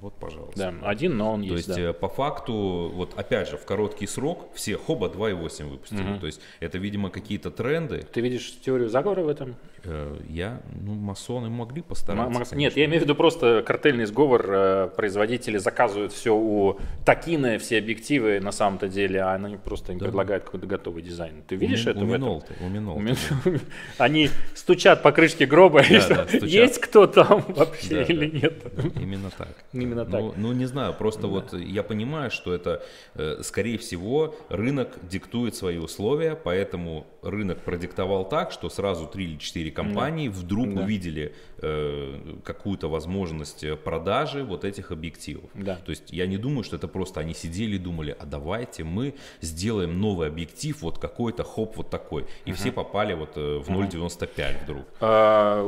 Вот, пожалуйста. Да, один, но он То есть. есть, да. э, по факту, вот опять же, в короткий срок все хоба 2.8 выпустили. Мгм. То есть, это, видимо, какие-то тренды. Ты видишь теорию заговора в этом? Э, Я, ну, масоны могли постараться. Конечно. Нет, я имею в виду просто картельный сговор. э, Производители заказывают все у Такина, все объективы на самом-то деле, а они просто им Да. предлагают какой-то готовый дизайн. Ты У видишь Ми- это у в этом? Минолты, у. У Они стучат по крышке гроба, и Да, что, да, стучат. есть кто там вообще Да, или да. нет. Именно так. Именно Ну, так. ну, не знаю, просто вот я понимаю, что это, э, скорее всего, рынок диктует свои условия, поэтому рынок продиктовал так, что сразу три или четыре компании вдруг Да. увидели э, какую-то возможность продажи вот этих объективов. Да. То есть я не думаю, что это просто они сидели и думали, а давайте мы сделаем новый объектив, вот какой-то хоп вот такой. И все попали вот э, в 0.95 вдруг А,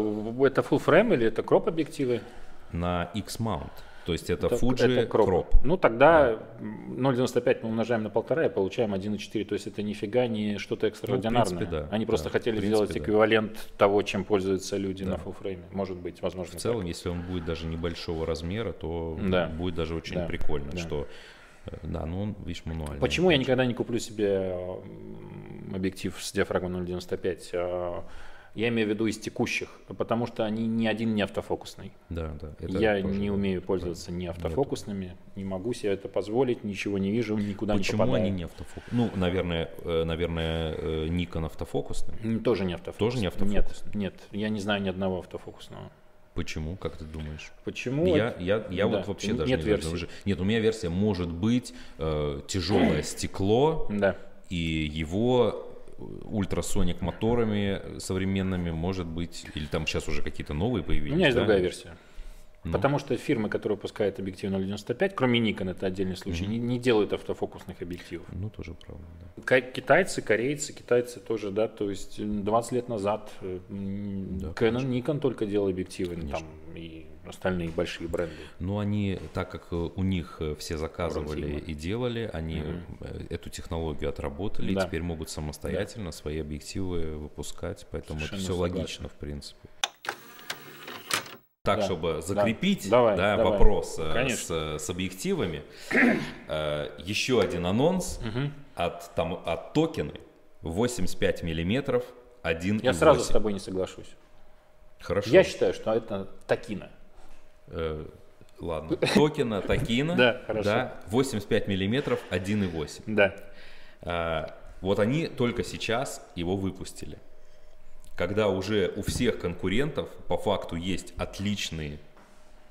Это full frame или это кроп объективы? на X-mount. То есть это, Это- Fuji это кроп. Crop. Ну тогда м, 0,95 мы умножаем на полтора и получаем 1,4. То есть это нифига не что-то экстраординарное. Ну, принципе, да. Они просто Да, хотели принципе, сделать да. эквивалент того, чем пользуются люди Да. на фулфрейме. Может быть, возможно. В целом, если он будет даже небольшого размера, то Да. будет даже очень Да. прикольно, Да. что э, да, ну он, видишь, мануальный. Почему я никогда не куплю себе объектив с диафрагмой 0,95? Я имею в виду из текущих, потому что они ни один не автофокусный. Да, да. Я не умею пользоваться ни автофокусными, не могу себе это позволить, ничего не вижу, никуда Почему не попадаю. они не автофокус? Ну, наверное, э, наверное, э, Nikon автофокусный. Тоже не автофокус. Тоже не автофокусный? Нет, нет, я не знаю ни одного автофокусного. Почему? Как ты думаешь? Почему? Я, это- я, я Да, вот вообще н- даже нет не версии. Уже- Нет, у меня версия может быть э, тяжелое стекло Да. и его ультрасоник моторами современными может быть или там сейчас уже какие-то новые У появились. меня есть да? другая версия. Ну. Потому что фирмы, которые выпускают объектив 0.95, кроме Nikon, это отдельный случай, не, не делают автофокусных объективов. Ну, тоже правда, да. Китайцы, корейцы, китайцы тоже, да, то есть м, 20 лет назад э, Да, Canon, Nikon только делал объективы, ну, там и остальные большие бренды. Но они, так как э, у них э, все заказывали Фирма. и делали, они э, эту технологию отработали и Да. теперь могут самостоятельно свои объективы выпускать, поэтому это Совершенно все согласен. логично, в принципе. Так, Да, чтобы да. закрепить Давай, да, давай. вопрос э, Конечно. с, с объективами, э, еще один анонс от, там, от токены 85 миллиметров 1,8. Я сразу с тобой не соглашусь. Хорошо. Я считаю, что это такина. Э, ладно. Токена, Такина. Да, хорошо. Да, 85 миллиметров 1,8. Да. А, вот они только сейчас его выпустили. Когда уже у всех конкурентов по факту есть отличные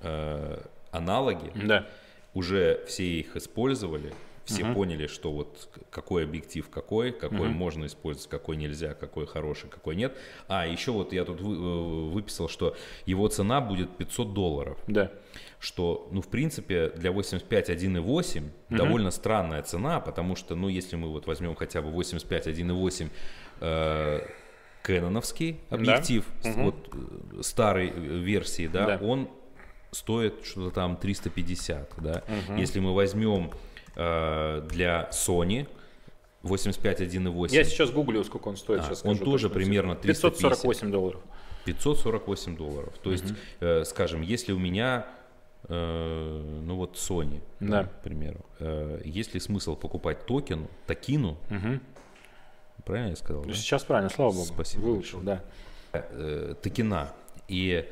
э, аналоги, Да. уже все их использовали, Все Мгм. поняли, что вот какой объектив какой, какой Мгм. можно использовать, какой нельзя, какой хороший, какой нет. А, еще вот я тут вы- э, выписал, что его цена будет 500 долларов. Да. Что, ну, в принципе, для 85 1.8 довольно странная цена, потому что, ну, если мы вот возьмем хотя бы 85 1.8 э, кэноновский объектив, Мгм. вот э, старой э, версии, да, Да. он стоит что-то там 350, да. Мгм. Если мы возьмем э, для Sony 85 1.8 Я сейчас гуглю, сколько он стоит. А, сейчас он тоже примерно 350. 548 долларов. 548 долларов. То есть, э, скажем, если у меня, э, ну вот Sony, Да. к примеру, есть ли смысл покупать токен, токину, Мгм. Правильно я сказал? да? Сейчас правильно, слава богу. Спасибо Выучил, да. Э, токена. И,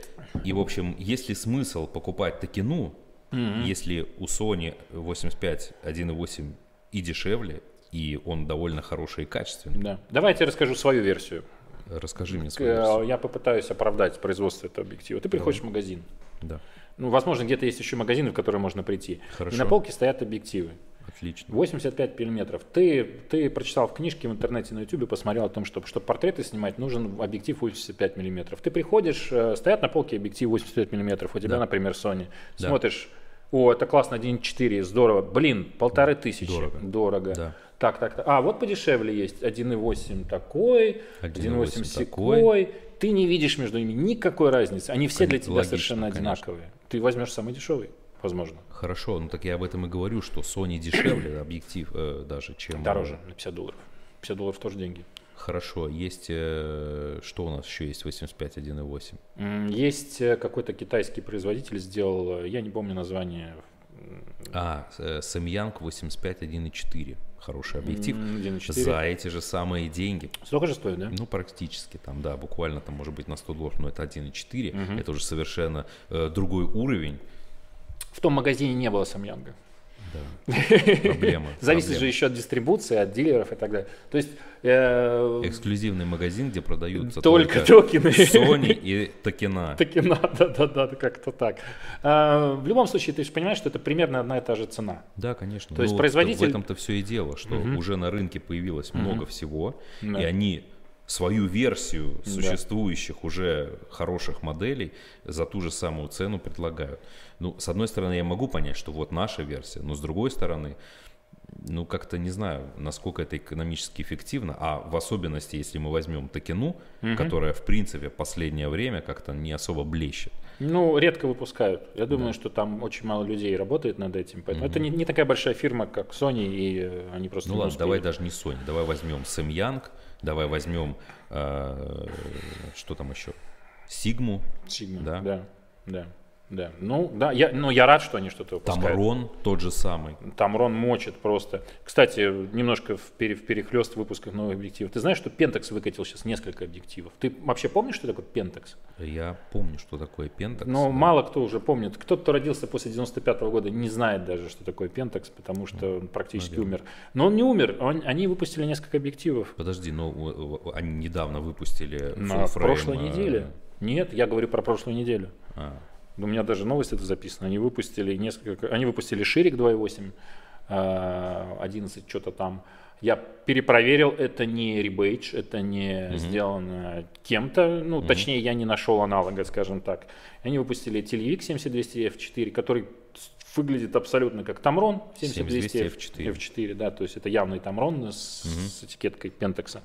и, в общем, есть ли смысл покупать токену, если у Sony 85 1.8 и дешевле, и он довольно хороший и качественный? да. Давайте я расскажу свою версию. Расскажи мне Э, свою версию. Я попытаюсь оправдать производство этого объектива. Ты приходишь в магазин. Да, Ну, возможно, где-то есть еще магазины, в которые можно прийти. Хорошо. И на полке стоят объективы. Отлично. 85 миллиметров. Ты, ты прочитал в книжке в интернете на YouTube, посмотрел о том, что чтобы портреты снимать, нужен объектив 85 миллиметров. Ты приходишь, э, стоят на полке объектив 85 миллиметров, у тебя, Да. например, Sony. Да. Смотришь, о, это классно, 1.4, здорово. Блин, полторы тысячи. Дорого. Дорого. Да. Так, так, так. А, вот подешевле есть. 1.8 такой, 1.8 1.8 такой. секой. Ты не видишь между ними никакой разницы. Они все для тебя Логично, совершенно конечно. одинаковые. Ты возьмешь самый дешевый, возможно. Хорошо, ну так я об этом и говорю, что Sony дешевле объектив э, даже, чем... Дороже на 50 долларов. 50 долларов тоже деньги. Хорошо, есть... э, что у нас еще есть 85 1.8? М, Есть э, какой-то китайский производитель сделал, э, я не помню название. А, э, Samyang 85 1.4. Хороший объектив. М, 1.4. За эти же самые деньги. Столько же стоит, да? Ну, практически там, да, буквально там может быть на 100 долларов, но это 1.4. Мгм. Это уже совершенно э, другой уровень. В том магазине не было Самьянга. Да. Проблема. Зависит проблема. же еще от дистрибуции, от дилеров и так далее. То есть э, Эксклюзивный магазин, где продаются только только токены. Sony и токена. Таки надо, да, да, да, как-то так. А, в любом случае, ты же понимаешь, что это примерно одна и та же цена. Да, конечно. То есть Ну, производитель- В этом-то все и дело, что уже на рынке появилось много всего, Да. и они свою версию Да. существующих уже хороших моделей за ту же самую цену предлагают. Ну, с одной стороны, я могу понять, что вот наша версия, но с другой стороны, ну, как-то не знаю, насколько это экономически эффективно, а в особенности, если мы возьмем токену, Мгм. которая, в принципе, в последнее время как-то не особо блещет. Ну, редко выпускают. Я думаю, что там очень мало людей работает над этим. Поэтому это не, не такая большая фирма, как Sony, и э, они просто Ну ладно, успели. давай даже не Sony, давай возьмем Samyang, давай возьмем, э, что там еще, Сигму, Sigma, Да. да, да, да. Ну, да, я, ну, я рад, что они что-то выпускают. Тамрон тот же самый. Тамрон мочит просто. Кстати, немножко в, пере, в перехлест выпусках новых объективов. Ты знаешь, что Pentax выкатил сейчас несколько объективов? Ты вообще помнишь, что такое Pentax? Я помню, что такое Pentax. Но да. мало кто уже помнит. Кто-то, кто родился после 95 года, не знает даже, что такое Pentax, потому что он практически наверное. умер. Но он не умер. Он- они выпустили несколько объективов Подожди, но э, э, они недавно выпустили на прошлой э, неделе. Нет, я говорю про прошлую неделю. а, У меня даже новость это записана. Они выпустили несколько, они выпустили Ширик 2.8, э, 11 что-то там. Я перепроверил, это не ребейдж, это не сделано кем-то, ну, точнее, я не нашел аналога, скажем так. Они выпустили Телевик 7200 F4, который выглядит абсолютно как Tamron 7200 7200 F4. F4, да, то есть это явный Tamron с, с этикеткой Pentax.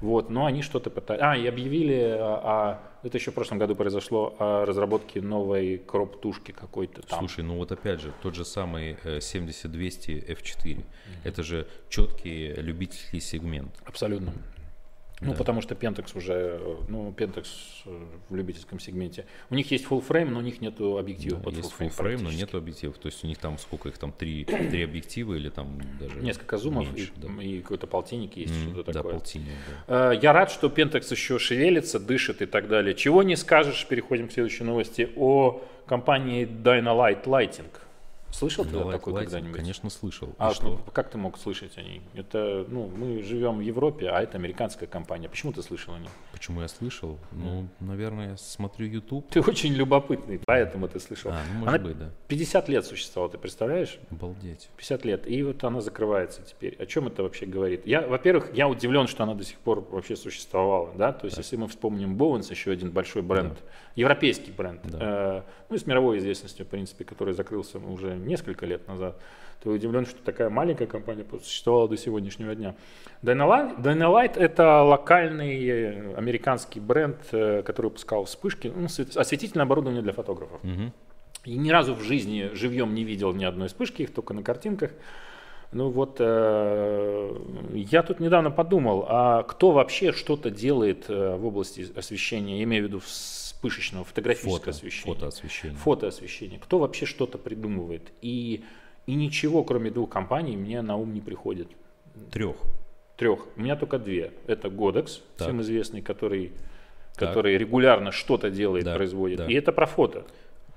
Вот, но они что-то пытались. А, и объявили, а, а, это еще в прошлом году произошло, о разработке новой кроп-тушки какой-то там. Слушай, ну вот опять же, тот же самый э, 7200 F4, это же четкий любительский сегмент. Абсолютно. Ну, Да. потому что Pentax уже, ну, Pentax э, в любительском сегменте. У них есть full frame, но у них нету объектива Да, под есть full frame. но нет объективов. То есть у них там сколько их там, три, три объектива или там даже Несколько зумов меньше, и, да. и какой-то полтинник есть, Мгм, что-то да, такое. полтинник, да. Э, Я рад, что Pentax еще шевелится, дышит и так далее. Чего не скажешь, переходим к следующей новости, о компании Dynalight Lighting. Слышал ты Light такой когда-нибудь? Конечно, слышал. А что? как ты мог слышать о ней? Это, ну, мы живем в Европе, а это американская компания. Почему ты слышал о ней? Почему я слышал? Ну, наверное, я смотрю YouTube. Ты очень любопытный, поэтому ты слышал. А, ну, может Она быть, да. 50 лет существовала, ты представляешь? Обалдеть. 50 лет. И вот она закрывается теперь. О чем это вообще говорит? Я, во-первых, я удивлен, что она до сих пор вообще существовала. Да? То есть, если мы вспомним Bowens, еще один большой бренд, европейский бренд, Да. э, ну и с мировой известностью, в принципе, который закрылся уже несколько лет назад, то удивлен, что такая маленькая компания существовала до сегодняшнего дня. Dynalight, Dynalight это локальный э, американский бренд, э, который выпускал вспышки, ну, свет- осветительное оборудование для фотографов. Мгм. И ни разу в жизни живьем не видел ни одной вспышки, их только на картинках. Ну вот, э, я тут недавно подумал, а кто вообще что-то делает э, в области освещения, я имею в виду вспышечного, фотографического Фото, освещения. фотоосвещение. Фотоосвещение. Кто вообще что-то придумывает? И, и ничего, кроме двух компаний, мне на ум не приходит. Трех. Трех. У меня только две. Это Godex, Так. всем известный, который, Так. который регулярно что-то делает, Да, производит. да. И это про фото.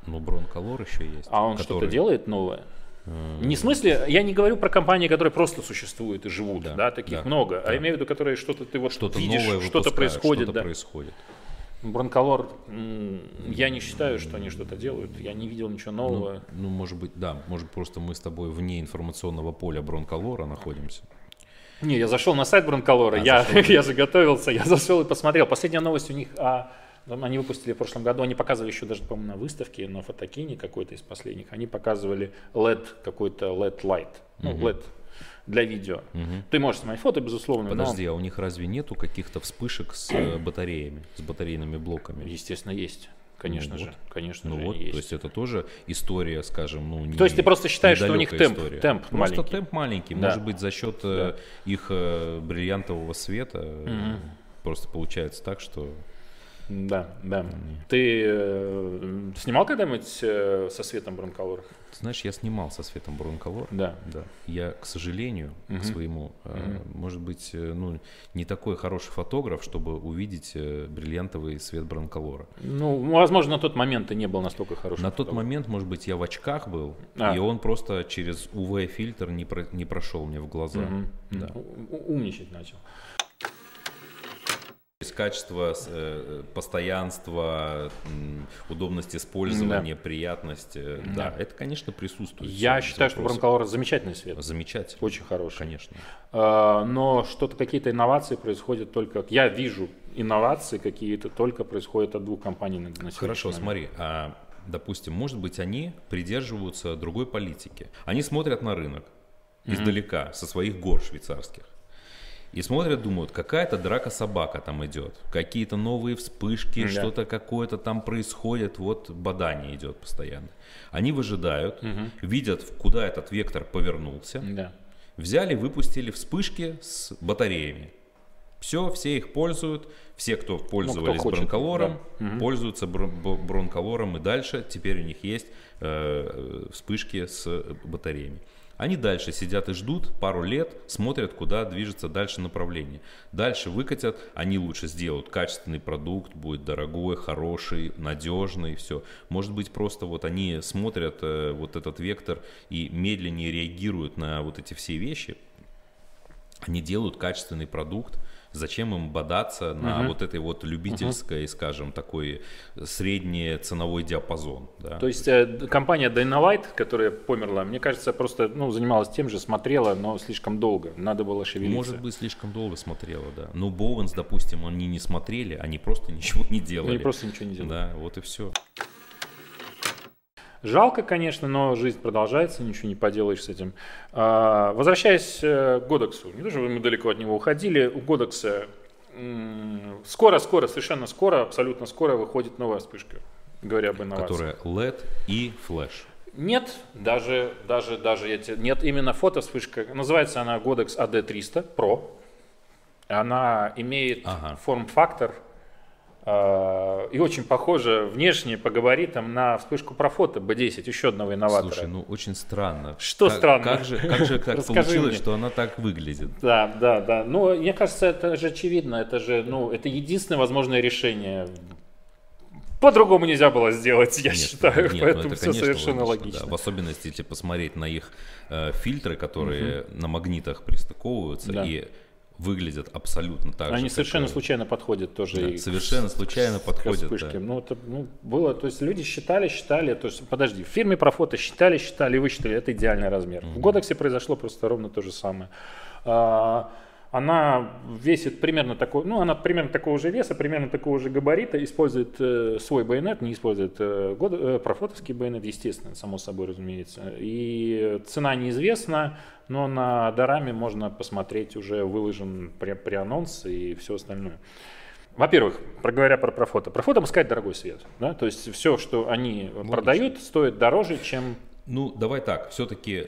Ну, Бронколор еще есть. А он что-то который- делает новое? Не в смысле, я не говорю про компании, которые просто существуют и живут, да, Да, таких да, много, а да. я имею в виду, которые что-то ты вот Что-то видишь, новое что-то происходит, что-то да. происходит. Бронколор, я не считаю, что они что-то делают, я не видел ничего Ну, нового. ну, может быть, да. Может, просто мы с тобой вне информационного поля Бронколора находимся. Не, я зашел на сайт Бронколора, А, я, зашел. я заготовился, я зашел и посмотрел. Последняя новость у них, а, ну, они выпустили в прошлом году, они показывали еще даже, по-моему, на выставке, на фотокине какой-то из последних, они показывали LED, какой-то LED light, ну, Мгм. LED для видео. Мгм. Ты можешь снимать фото, безусловно, Подожди, а у них разве нету каких-то вспышек с э, батареями, с батарейными но, блоками? естественно, есть. Конечно Ну же, вот. конечно Ну же, вот, есть. то есть это тоже история, скажем, ну не То есть ты просто считаешь, что у них темп- история. темп Просто маленький. темп маленький, Да. может быть за счет э, их э, бриллиантового света Мгм. просто получается так, что Да, да. Ты э, снимал когда-нибудь э, со светом бронколор? Ты знаешь, я снимал со светом Бронколор. Да. Да. Я, к сожалению, Мгм. к своему, э, Мгм. может быть, э, ну, не такой хороший фотограф, чтобы увидеть э, бриллиантовый свет Бронколора. Ну, возможно, на тот момент ты не был настолько хорошим. На тот фотографом. момент, может быть, я в очках был, А. и он просто через UV-фильтр не, про- не прошел мне в глаза. Мгм. Да. У- Умничать начал. То есть качество, с- э, постоянство, м, удобность использования, приятность, э, да. Да. это, конечно, присутствует. Я считаю, что вопросов. бронколор замечательный свет. Замечательно. Очень хороший. Конечно. А, Но что-то, какие-то инновации происходят только... Я вижу инновации какие-то только происходят от двух компаний на, на Хорошо, момент. смотри, а, допустим, может быть, они придерживаются другой политики. Они смотрят на рынок издалека, со своих гор швейцарских. И смотрят, думают, какая-то драка-собака там идет, какие-то новые вспышки, Да. что-то какое-то там происходит, вот бадание идет постоянно. Они выжидают, видят, куда этот вектор повернулся, Да. взяли, выпустили вспышки с батареями. Все, все их пользуют. Все, кто пользовались хочет, бронколором, да. Мгм. пользуются бро- бо- бронколором и дальше. Теперь у них есть э, э, вспышки с батареями. Они дальше сидят и ждут пару лет, смотрят, куда движется дальше направление. Дальше выкатят, они лучше сделают качественный продукт, будет дорогой, хороший, надежный, все. Может быть, просто вот они смотрят э, вот этот вектор и медленнее реагируют на вот эти все вещи, они делают качественный продукт, зачем им бодаться на Мгм. вот этой вот любительской, скажем, такой средний ценовой диапазон. Да? То есть э, компания Dynalight, которая померла, мне кажется, просто ну, занималась тем же, смотрела, но слишком долго. Надо было шевелиться. Может быть, слишком долго смотрела, да. Но Боуэнс, допустим, они не смотрели, они просто ничего не делали. Они просто ничего не делали. Да, вот и все. Жалко, конечно, но жизнь продолжается, ничего не поделаешь с этим. А, Возвращаясь э, к Годексу, не то, что мы далеко от него уходили, у Годекса скоро-скоро, совершенно скоро, абсолютно скоро выходит новая вспышка, говоря об инновациях. Которая LED и флеш. Нет, даже, даже, даже, я тебе- нет, именно фото-вспышка, называется она Godex AD300 Pro. Она имеет Ага. форм-фактор и очень похожа внешне по габаритам на вспышку про фото B10, еще одного инноватора. Слушай, ну очень странно. Что Как- странно? Как же, как же так Расскажи получилось, мне. что она так выглядит? Да, да, да. Ну, мне кажется, это же очевидно. Это же, ну, это единственное возможное решение По-другому нельзя было сделать, я Нет, считаю, нет, ну поэтому это, все конечно, совершенно логично, логично. да. В особенности, если посмотреть на их э, фильтры, которые на магнитах пристыковываются Да. и выглядят абсолютно так же. Они как, совершенно э, случайно подходят тоже. да, и совершенно к- случайно к подходят, вспышке. да. Ну, это ну, было, то есть люди считали, считали, то есть, подожди, в фирме про фото считали, считали, высчитали, это идеальный размер. В Годексе произошло просто ровно то же самое. А, она весит примерно такой, ну, она примерно такого же веса, примерно такого же габарита, использует э, свой байонет, не использует э, год, э, профотовский байонет, естественно, само собой, разумеется. И цена неизвестна, но на Дораме можно посмотреть, уже выложен при, при анонс и все остальное. Во-первых, проговоря про профото. Профото сказать дорогой свет. Да? То есть все, что они продают, стоит дороже, чем Ну, давай так, все-таки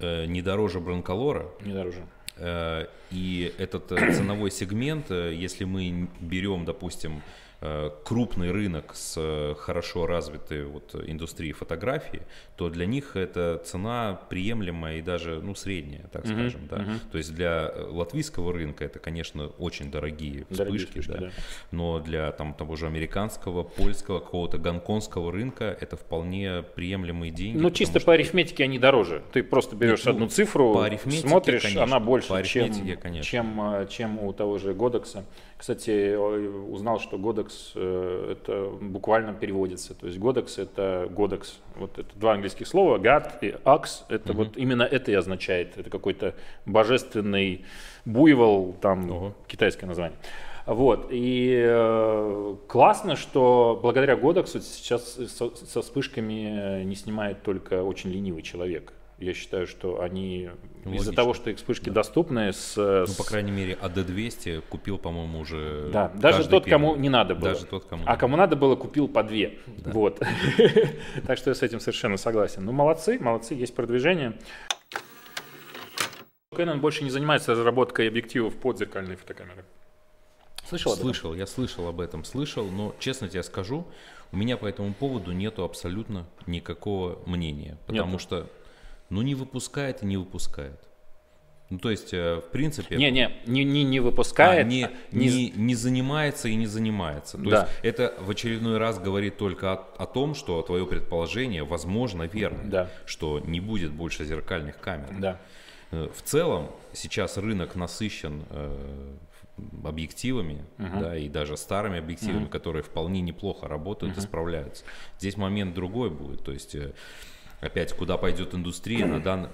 не дороже Бранколора, не дороже. Э, И этот э, ценовой сегмент, э, если мы берем, допустим, крупный рынок с э, хорошо развитой вот индустрией фотографии, то для них эта цена приемлемая и даже ну, средняя, так Мгм, скажем. Да. мгм. То есть для э, латвийского рынка это, конечно, очень дорогие Дорогие вспышки, вспышки, да. да. но для там, того же американского, польского, какого-то гонконгского рынка это вполне приемлемые деньги. Ну, чисто что- по арифметике они дороже. Ты просто берешь Нет, ну, одну цифру, смотришь, конечно, она больше, чем, конечно. чем, э, чем у того же Годекса. Кстати, узнал, что Годекс э, это буквально переводится. То есть Годекс это Годекс. Вот это два английских слова. God и Ax. Это вот именно это и означает. Это какой-то божественный буйвол, там Ого. китайское название. Вот. И э, классно, что благодаря Годексу сейчас со, со вспышками не снимает только очень ленивый человек. Я считаю, что они из-за того, что их вспышки доступны, с, Ну, с- по крайней мере, АД-200 купил, по-моему, уже да, даже тот, первый. кому не надо было. Даже тот, кому а кому надо было, купил по две. Вот. Так что я с этим совершенно согласен. Ну, молодцы, молодцы, есть продвижение. Canon больше не занимается разработкой объективов под зеркальные фотокамеры. Слышал? Слышал, я слышал об этом, слышал, но честно тебе скажу, у меня по этому поводу нету абсолютно никакого мнения, потому Нету. что, ну, не выпускает и не выпускает. Ну, то есть, э, в принципе... Не, не, не, не, не выпускает. не, а не- не, не занимается и не занимается. То Да. есть это в очередной раз говорит только о, о том, что твое предположение, возможно, верно, Да. что не будет больше зеркальных камер. Да. Э, В целом сейчас рынок насыщен э, объективами, да, и даже старыми объективами, которые вполне неплохо работают и справляются. Здесь момент другой будет, то есть э, опять куда пойдет индустрия на дан...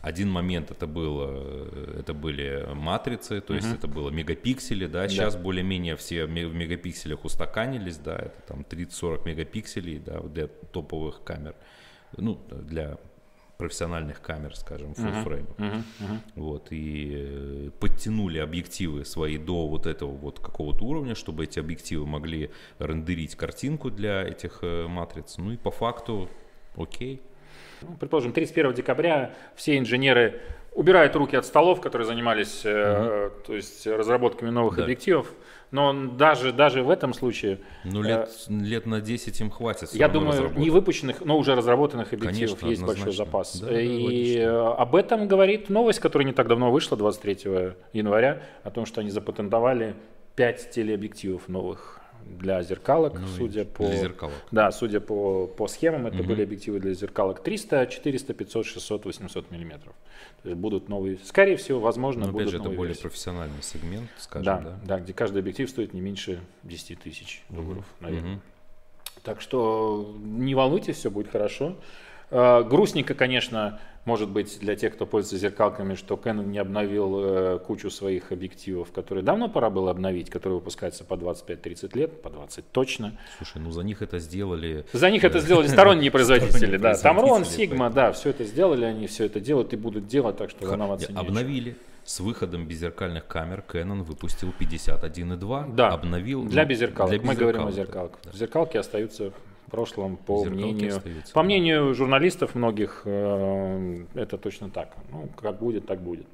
Один момент это было, э, это были матрицы, то есть это было мегапиксели, да. Сейчас более-менее все в мегапикселях устаканились, да, это там 30-40 мегапикселей, да, для топовых камер, ну для профессиональных камер, скажем, full frame. Мгм, мгм. Вот, и э, подтянули объективы свои до вот этого вот какого-то уровня, чтобы эти объективы могли рендерить картинку для этих э, матриц. Ну и по факту, окей. Ну, предположим, 31 декабря все инженеры убирают руки от столов, которые занимались э, то есть разработками новых Да. объективов. Но даже, даже в этом случае, Ну, лет, лет на 10 им хватит. я думаю, не выпущенных, но уже разработанных объективов Конечно, есть большой однозначно. запас. Да, И логично. э, об этом говорит новость, которая не так давно вышла, 23 января, о том, что они запатентовали 5 телеобъективов новых для зеркалок, Ну, судя по... Для зеркалок. Да, судя по, по схемам, это были объективы для зеркалок 300, 400, 500, 600, 800 миллиметров. То есть будут новые, скорее всего, возможно, Но будут опять же, это новые более версии. профессиональный сегмент, скажем, Да, да. да, где каждый объектив стоит не меньше 10 тысяч долларов, наверное. Мгм. Так что не волнуйтесь, все будет хорошо. Э, Грустненько, конечно, может быть для тех, кто пользуется зеркалками, что Canon не обновил э, кучу своих объективов, которые давно пора было обновить, которые выпускаются по 25-30 лет, по 20 точно. Слушай, ну за них это сделали... За них это сделали сторонние производители, да. Tamron, Sigma, да, все это сделали, они все это делают и будут делать, так что волноваться. Обновили. С выходом беззеркальных камер Canon выпустил 51.2. Да, Обновил Для ну, беззеркалок. для Мы говорим о зеркалках. Зеркалки остаются прошлом, по Зеркалки мнению, остаются, по да. мнению журналистов многих, э, это точно так. Ну, как будет, так будет.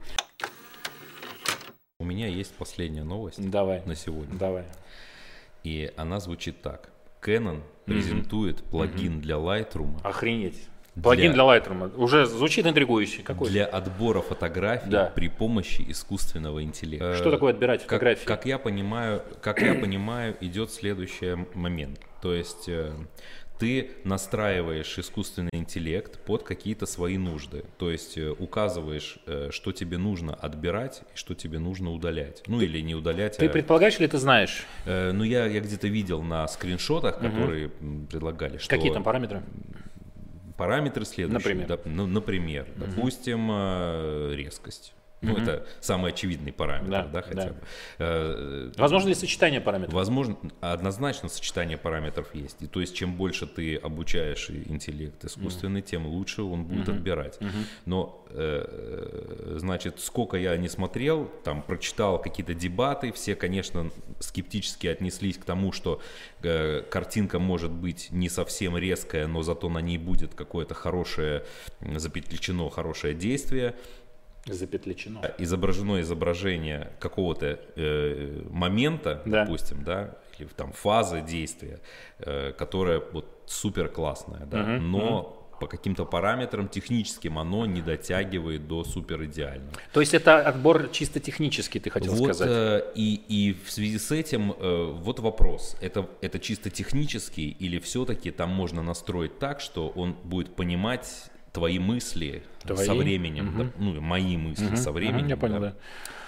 У меня есть последняя новость Давай, на сегодня. давай. И она звучит так. Canon презентует плагин для Lightroom Охренеть. Плагин для, Lightroom. Уже звучит интригующе. Какой? Для отбора фотографий Да. при помощи искусственного интеллекта. Что такое отбирать Как, фотографии? как я понимаю, как я понимаю, идет следующий момент. То есть э, ты настраиваешь искусственный интеллект под какие-то свои нужды. То есть э, указываешь, э, что тебе нужно отбирать и что тебе нужно удалять. Ну или не удалять. Ты а- предполагаешь или ты знаешь? Э, ну я, я где-то видел на скриншотах, которые м, предлагали, что Какие там параметры? Параметры следующие. Например? Доп- ну, например, допустим, э, резкость. Ну, это самый очевидный параметр, Да, да, хотя да. бы. Э, Возможно ли сочетание параметров? Возможно, однозначно сочетание параметров есть. И то есть, чем больше ты обучаешь интеллект искусственный, тем лучше он будет отбирать. Но, э, значит, сколько я не смотрел, там, прочитал какие-то дебаты, все, конечно, скептически отнеслись к тому, что э, картинка может быть не совсем резкая, но зато на ней будет какое-то хорошее, м, запетличено хорошее действие Запетличено. изображено изображение какого-то э, момента, Да. допустим, да, или там фазы действия, э, которая вот супер классная, да, Мгм, но по каким-то параметрам техническим оно не дотягивает до супер идеального. То есть это отбор чисто технический, ты хотел Вот, сказать? э, и, и в связи с этим э, вот вопрос, это, это чисто технический или все-таки там можно настроить так, что он будет понимать твои мысли Твои? со временем, Мгм. да, ну, мои мысли со временем. я понял, да.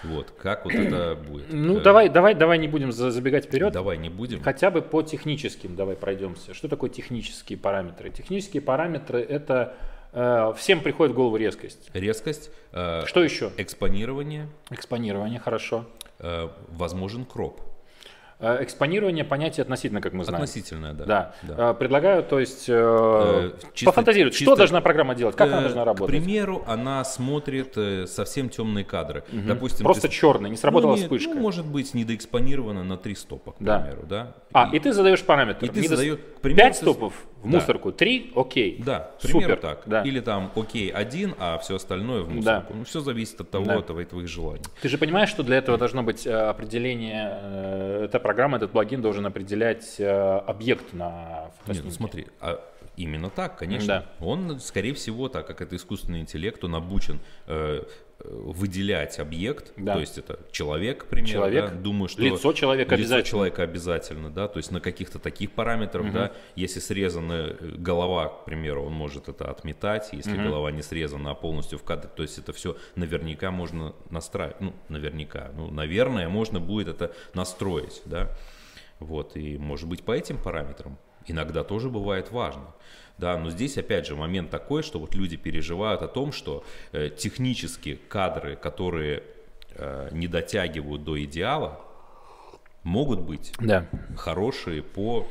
Вот, как вот это будет? Ну, Э, давай, давай, давай не будем за- забегать вперед. Давай не будем. Хотя бы по техническим давай пройдемся. Что такое технические параметры? Технические параметры это э, всем приходит в голову резкость. Резкость, э, Что еще? экспонирование, Экспонирование, хорошо. э, возможен кроп. Э, Экспонирование понятие относительно, как мы знаем. Относительное, да. Да. Да. Э, Предлагаю, то есть, э, Э, чисто- пофантазировать, что чисто- должна программа делать, как она Э, должна К работать. примеру, она смотрит э, совсем темные кадры. Допустим, Просто ты- черный, не сработала ну, не- вспышка. Ну, может быть, недоэкспонировано на три стопа, к Да. примеру, да? А, и ты задаешь параметр. и ты Не дос- задаешь- к примеру, Пять ты- стопов в Да. мусорку, три, окей. Да, к примеру Супер. так. Да. Или там окей один, а все остальное в мусорку. Ну, все зависит от того, Да. от твоих- желаний. Ты же понимаешь, что для этого должно быть э, определение, э, эта программа, этот плагин должен определять э, объект на Нет, ну смотри, а именно так, конечно. Да. Он, скорее всего, так как это искусственный интеллект, он обучен э, выделять объект, Да. то есть это человек, к примеру, Человек. да, думаю, что Лицо человека лицо обязательно. человека обязательно, да, то есть на каких-то таких параметрах, да, если срезана э, голова, к примеру, он может это отметать, если голова не срезана, а полностью в кадре, то есть это все наверняка можно настраивать, ну, наверняка, ну, наверное, можно будет это настроить, да, вот, и может быть по этим параметрам иногда тоже бывает важно. Да, но здесь опять же момент такой, что вот люди переживают о том, что э, технически кадры, которые э, не дотягивают до идеала, могут быть Да. хорошие по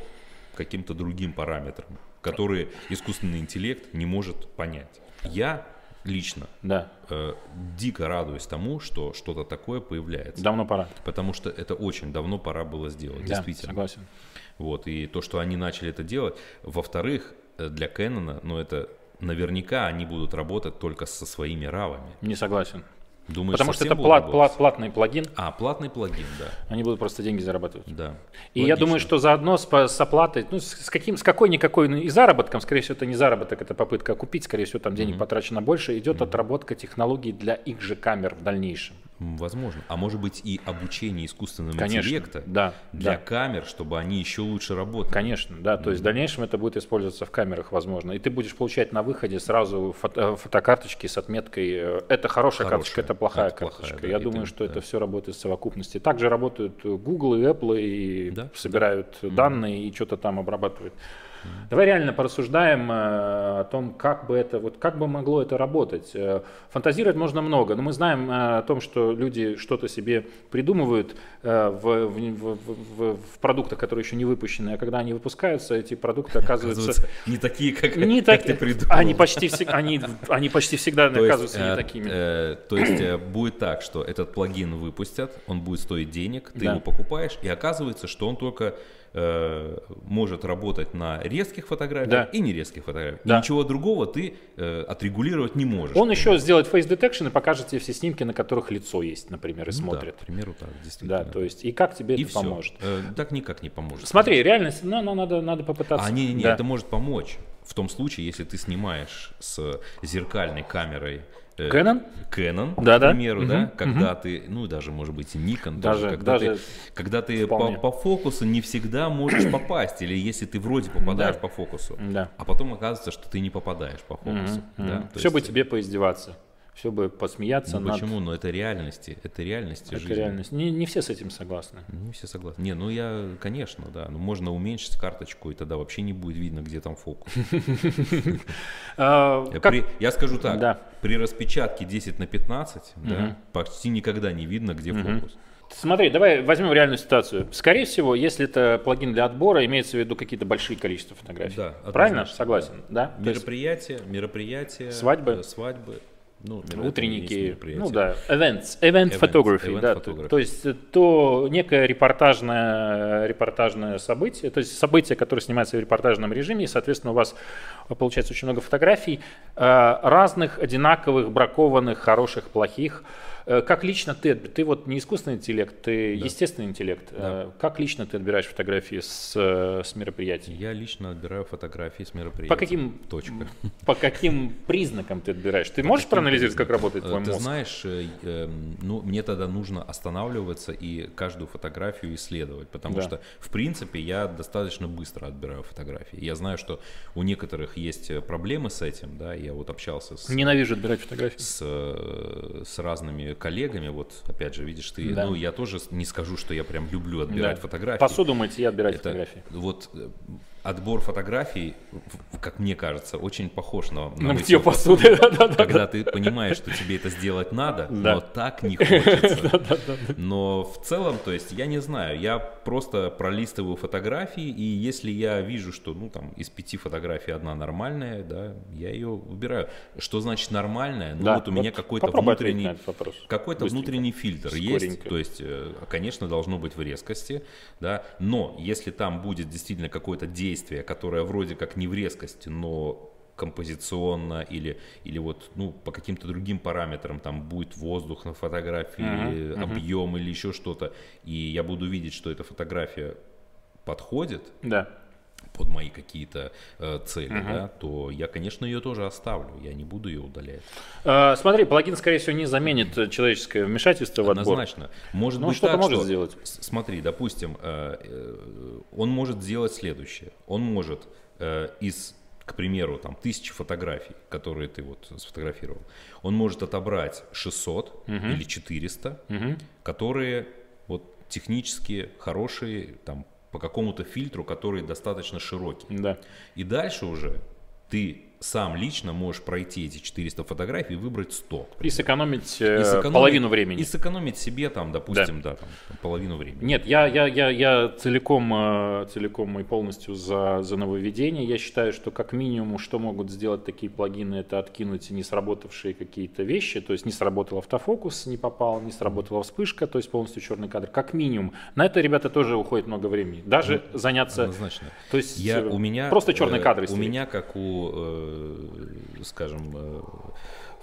каким-то другим параметрам, которые искусственный интеллект не может понять. Я лично Да. э, дико радуюсь тому, что что-то такое появляется. Давно пора. Потому что это очень давно пора было сделать, Да, действительно. согласен. Вот, и то, что они начали это делать. Во-вторых, э, для Canon, ну это наверняка они будут работать только со своими равами. Не согласен. Думаешь, Потому что это плат, плат- платный плагин, А, платный плагин, да. они будут просто деньги зарабатывать. да. И я Логично. думаю, что заодно с, с оплатой, ну, с, каким, с какой-никакой ну, и заработком, скорее всего, это не заработок, это попытка купить, скорее всего, там денег потрачено больше, идет отработка технологий для их же камер в дальнейшем. Возможно. А может быть и обучение искусственного Конечно, интеллекта да, для да. камер, чтобы они еще лучше работали. Конечно, да, то есть в дальнейшем это будет использоваться в камерах, возможно. И ты будешь получать на выходе сразу фото- фотокарточки с отметкой э, «это хорошая, Хорошая, карточка, это плохая это плохая, карточка». да, Я и думаю, ты- что да. это все работает в совокупности. Также работают э, Google и Apple и Да, собирают данные и что-то там обрабатывают. Давай реально порассуждаем э, о том, как бы это, вот как бы могло это работать. Э, Фантазировать можно много, но мы знаем э, о том, что люди что-то себе придумывают э, в, в- в- в- продуктах, которые еще не выпущены, а когда они выпускаются, эти продукты оказываются Оказывается, не такие, как, не как так- ты придумал. Они почти они, они почти всегда То есть, оказываются не э, такими. э, то есть э, будет так, что этот плагин выпустят, он будет стоить денег, ты Да. его покупаешь, и оказывается, что он только э, может работать на резких фотографиях Да. и нерезких фотографиях. И Да. ничего другого ты э, отрегулировать не можешь. Он еще сделает face detection и покажет тебе все снимки, на которых лицо есть, например, и Ну смотрит. Да, к примеру, так, действительно. Да, то есть и как тебе и это все. поможет? так никак не поможет. Смотри, реально, ну, ну, надо, надо попытаться. А, не, не, не, Да. это может помочь в том случае, если ты снимаешь с зеркальной камерой э, Canon? Canon, Да, к да. примеру, да, когда ты, ну даже может быть Nikon, Даже- тоже, когда даже ты, когда ты по, вполне. по фокусу не всегда можешь попасть, или если ты вроде попадаешь Да. по фокусу, Да. а потом оказывается, что ты не попадаешь по фокусу. да, то Все бы есть, тебе поиздеваться. Все бы посмеяться ну, над... почему? Но это реальности, это реальности Это жизни. реальность. Не, не все с этим согласны. Не все согласны. Не, ну я, конечно, да. Ну, можно уменьшить карточку, и тогда вообще не будет видно, где там фокус. А, Я, скажу так, Да. при распечатке 10 на 15, да, Мгм. почти никогда не видно, где фокус. Смотри, давай возьмем реальную ситуацию. Скорее всего, если это плагин для отбора, имеется в виду какие-то большие количества фотографий. Да, Правильно? Согласен. Да. Есть Мероприятия, мероприятия, Свадьбы. э, свадьбы, ну, утренники, ну да, events, event Event, photography, event да, photography. То, то есть э, то некое репортажное, репортажное событие, то есть событие, которое снимается в репортажном режиме, и, соответственно, у вас получается очень много фотографий э, разных, одинаковых, бракованных, хороших, плохих. Э, Как лично ты, ты вот не искусственный интеллект, ты Да. естественный интеллект. Э, Как лично ты отбираешь фотографии с, э, с мероприятий? Я лично отбираю фотографии с мероприятий. По каким, Точка. по каким признакам ты отбираешь? Ты можешь каким проанализировать, как работает твой Ты мозг? знаешь, э, эм, ну, мне тогда нужно останавливаться и каждую фотографию исследовать, потому Да. что, в принципе, я достаточно быстро отбираю фотографии. Я знаю, что у некоторых есть проблемы с этим, да, я вот общался с, Ненавижу отбирать фотографии. с, с разными коллегами, вот, опять же, видишь, ты, Да. ну, я тоже не скажу, что я прям люблю отбирать Да. фотографии. Посуду мыть и отбирать Это фотографии. вот э, отбор фотографий, как мне кажется, очень похож на, на На мытье посуды. когда ты понимаешь, что тебе это сделать надо, но так не хочется. Но в целом, то есть, я не знаю, я просто пролистываю фотографии, и если я вижу, что, ну, там, из пяти фотографий одна нормальная, да, я ее выбираю. Что значит нормальная? Ну, вот у меня какой-то внутренний... Какой-то внутренний фильтр есть, то есть, э, конечно, должно быть в резкости, да, но если там будет действительно какое-то действие, которое вроде как не в резкости, но композиционно или, или вот ну, по каким-то другим параметрам, там будет воздух на фотографии, или мгм. объем или еще что-то, и я буду видеть, что эта фотография подходит Да. Под мои какие-то э, цели, Мгм. да, то я, конечно, ее тоже оставлю, я не буду ее удалять. Э, Смотри, плагин, скорее всего, не заменит э, человеческое вмешательство в отбор. Однозначно. Может Ну, быть что-то так, может что, сделать. смотри, допустим, э, э, он может сделать следующее. Он может э, из, к примеру, там тысячи фотографий, которые ты вот сфотографировал, он может отобрать 600 Мгм. или 400, Мгм. которые вот технически хорошие, там по какому-то фильтру, который достаточно широкий. Да. И дальше уже ты сам лично можешь пройти эти 400 фотографий и выбрать 100. к И сэкономить э, и сэкономить- половину времени. И сэкономить себе там, допустим, да, там, половину времени. Нет, я, я, я, я целиком, э, целиком и полностью за, за нововведение. Я считаю, что как минимум, что могут сделать такие плагины, это откинуть не сработавшие какие-то вещи. То есть не сработал автофокус, не попал, не сработала вспышка, то есть полностью черный кадр. Как минимум. На это, ребята, тоже уходит много времени. Даже заняться... Однозначно. То есть Я, э, у меня, просто черные э, кадры У меня, как у, э, скажем, э,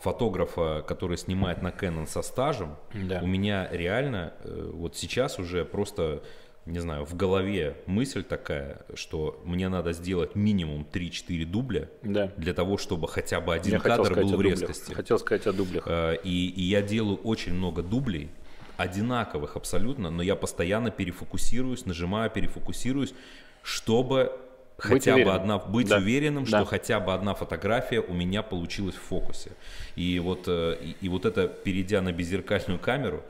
фотографа, который снимает на Canon со стажем, Да. у меня реально э, вот сейчас уже просто, не знаю, в голове мысль такая, что мне надо сделать минимум 3-4 дубля Да. для того, чтобы хотя бы один Я кадр был в резкости. Хотел сказать о дублях. Э, И, и я делаю очень много дублей, одинаковых абсолютно, но я постоянно перефокусируюсь, нажимаю, перефокусируюсь, чтобы Быть хотя бы уверенным. одна, быть Да. уверенным, Да. что хотя бы одна фотография у меня получилась в фокусе. И вот, э, и, и вот это, перейдя на беззеркальную камеру,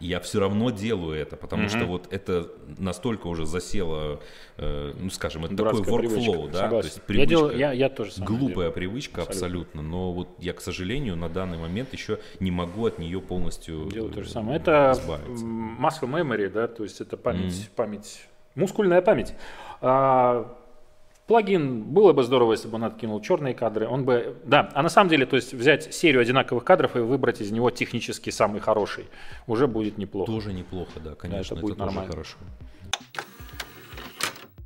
я все равно делаю это, потому Мгм. что вот это настолько уже засело, э, ну скажем, это Дурацкая такой workflow, да, Согласен. то есть я, привычка. делаю, я, я тоже Глупая делаю. привычка Абсолютно. абсолютно. но вот я, к сожалению, на данный момент еще не могу от нее полностью Делаю то же э, самое. Это избавиться. muscle memory, да, то есть это память, память, мускульная память. А, плагин было бы здорово, если бы он откинул черные кадры. Он бы, да, а на самом деле, то есть взять серию одинаковых кадров и выбрать из него технически самый хороший, уже будет неплохо. Тоже неплохо, да, конечно, это, будет тоже нормально. хорошо.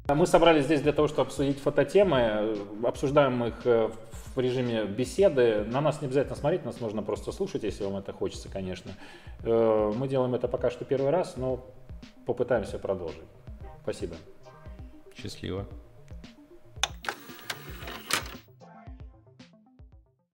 Мы собрались здесь для того, чтобы обсудить фототемы. Обсуждаем их э, в режиме беседы. На нас не обязательно смотреть, нас нужно просто слушать, если вам это хочется, конечно. Э, Мы делаем это пока что первый раз, но попытаемся продолжить. Спасибо. Счастливо.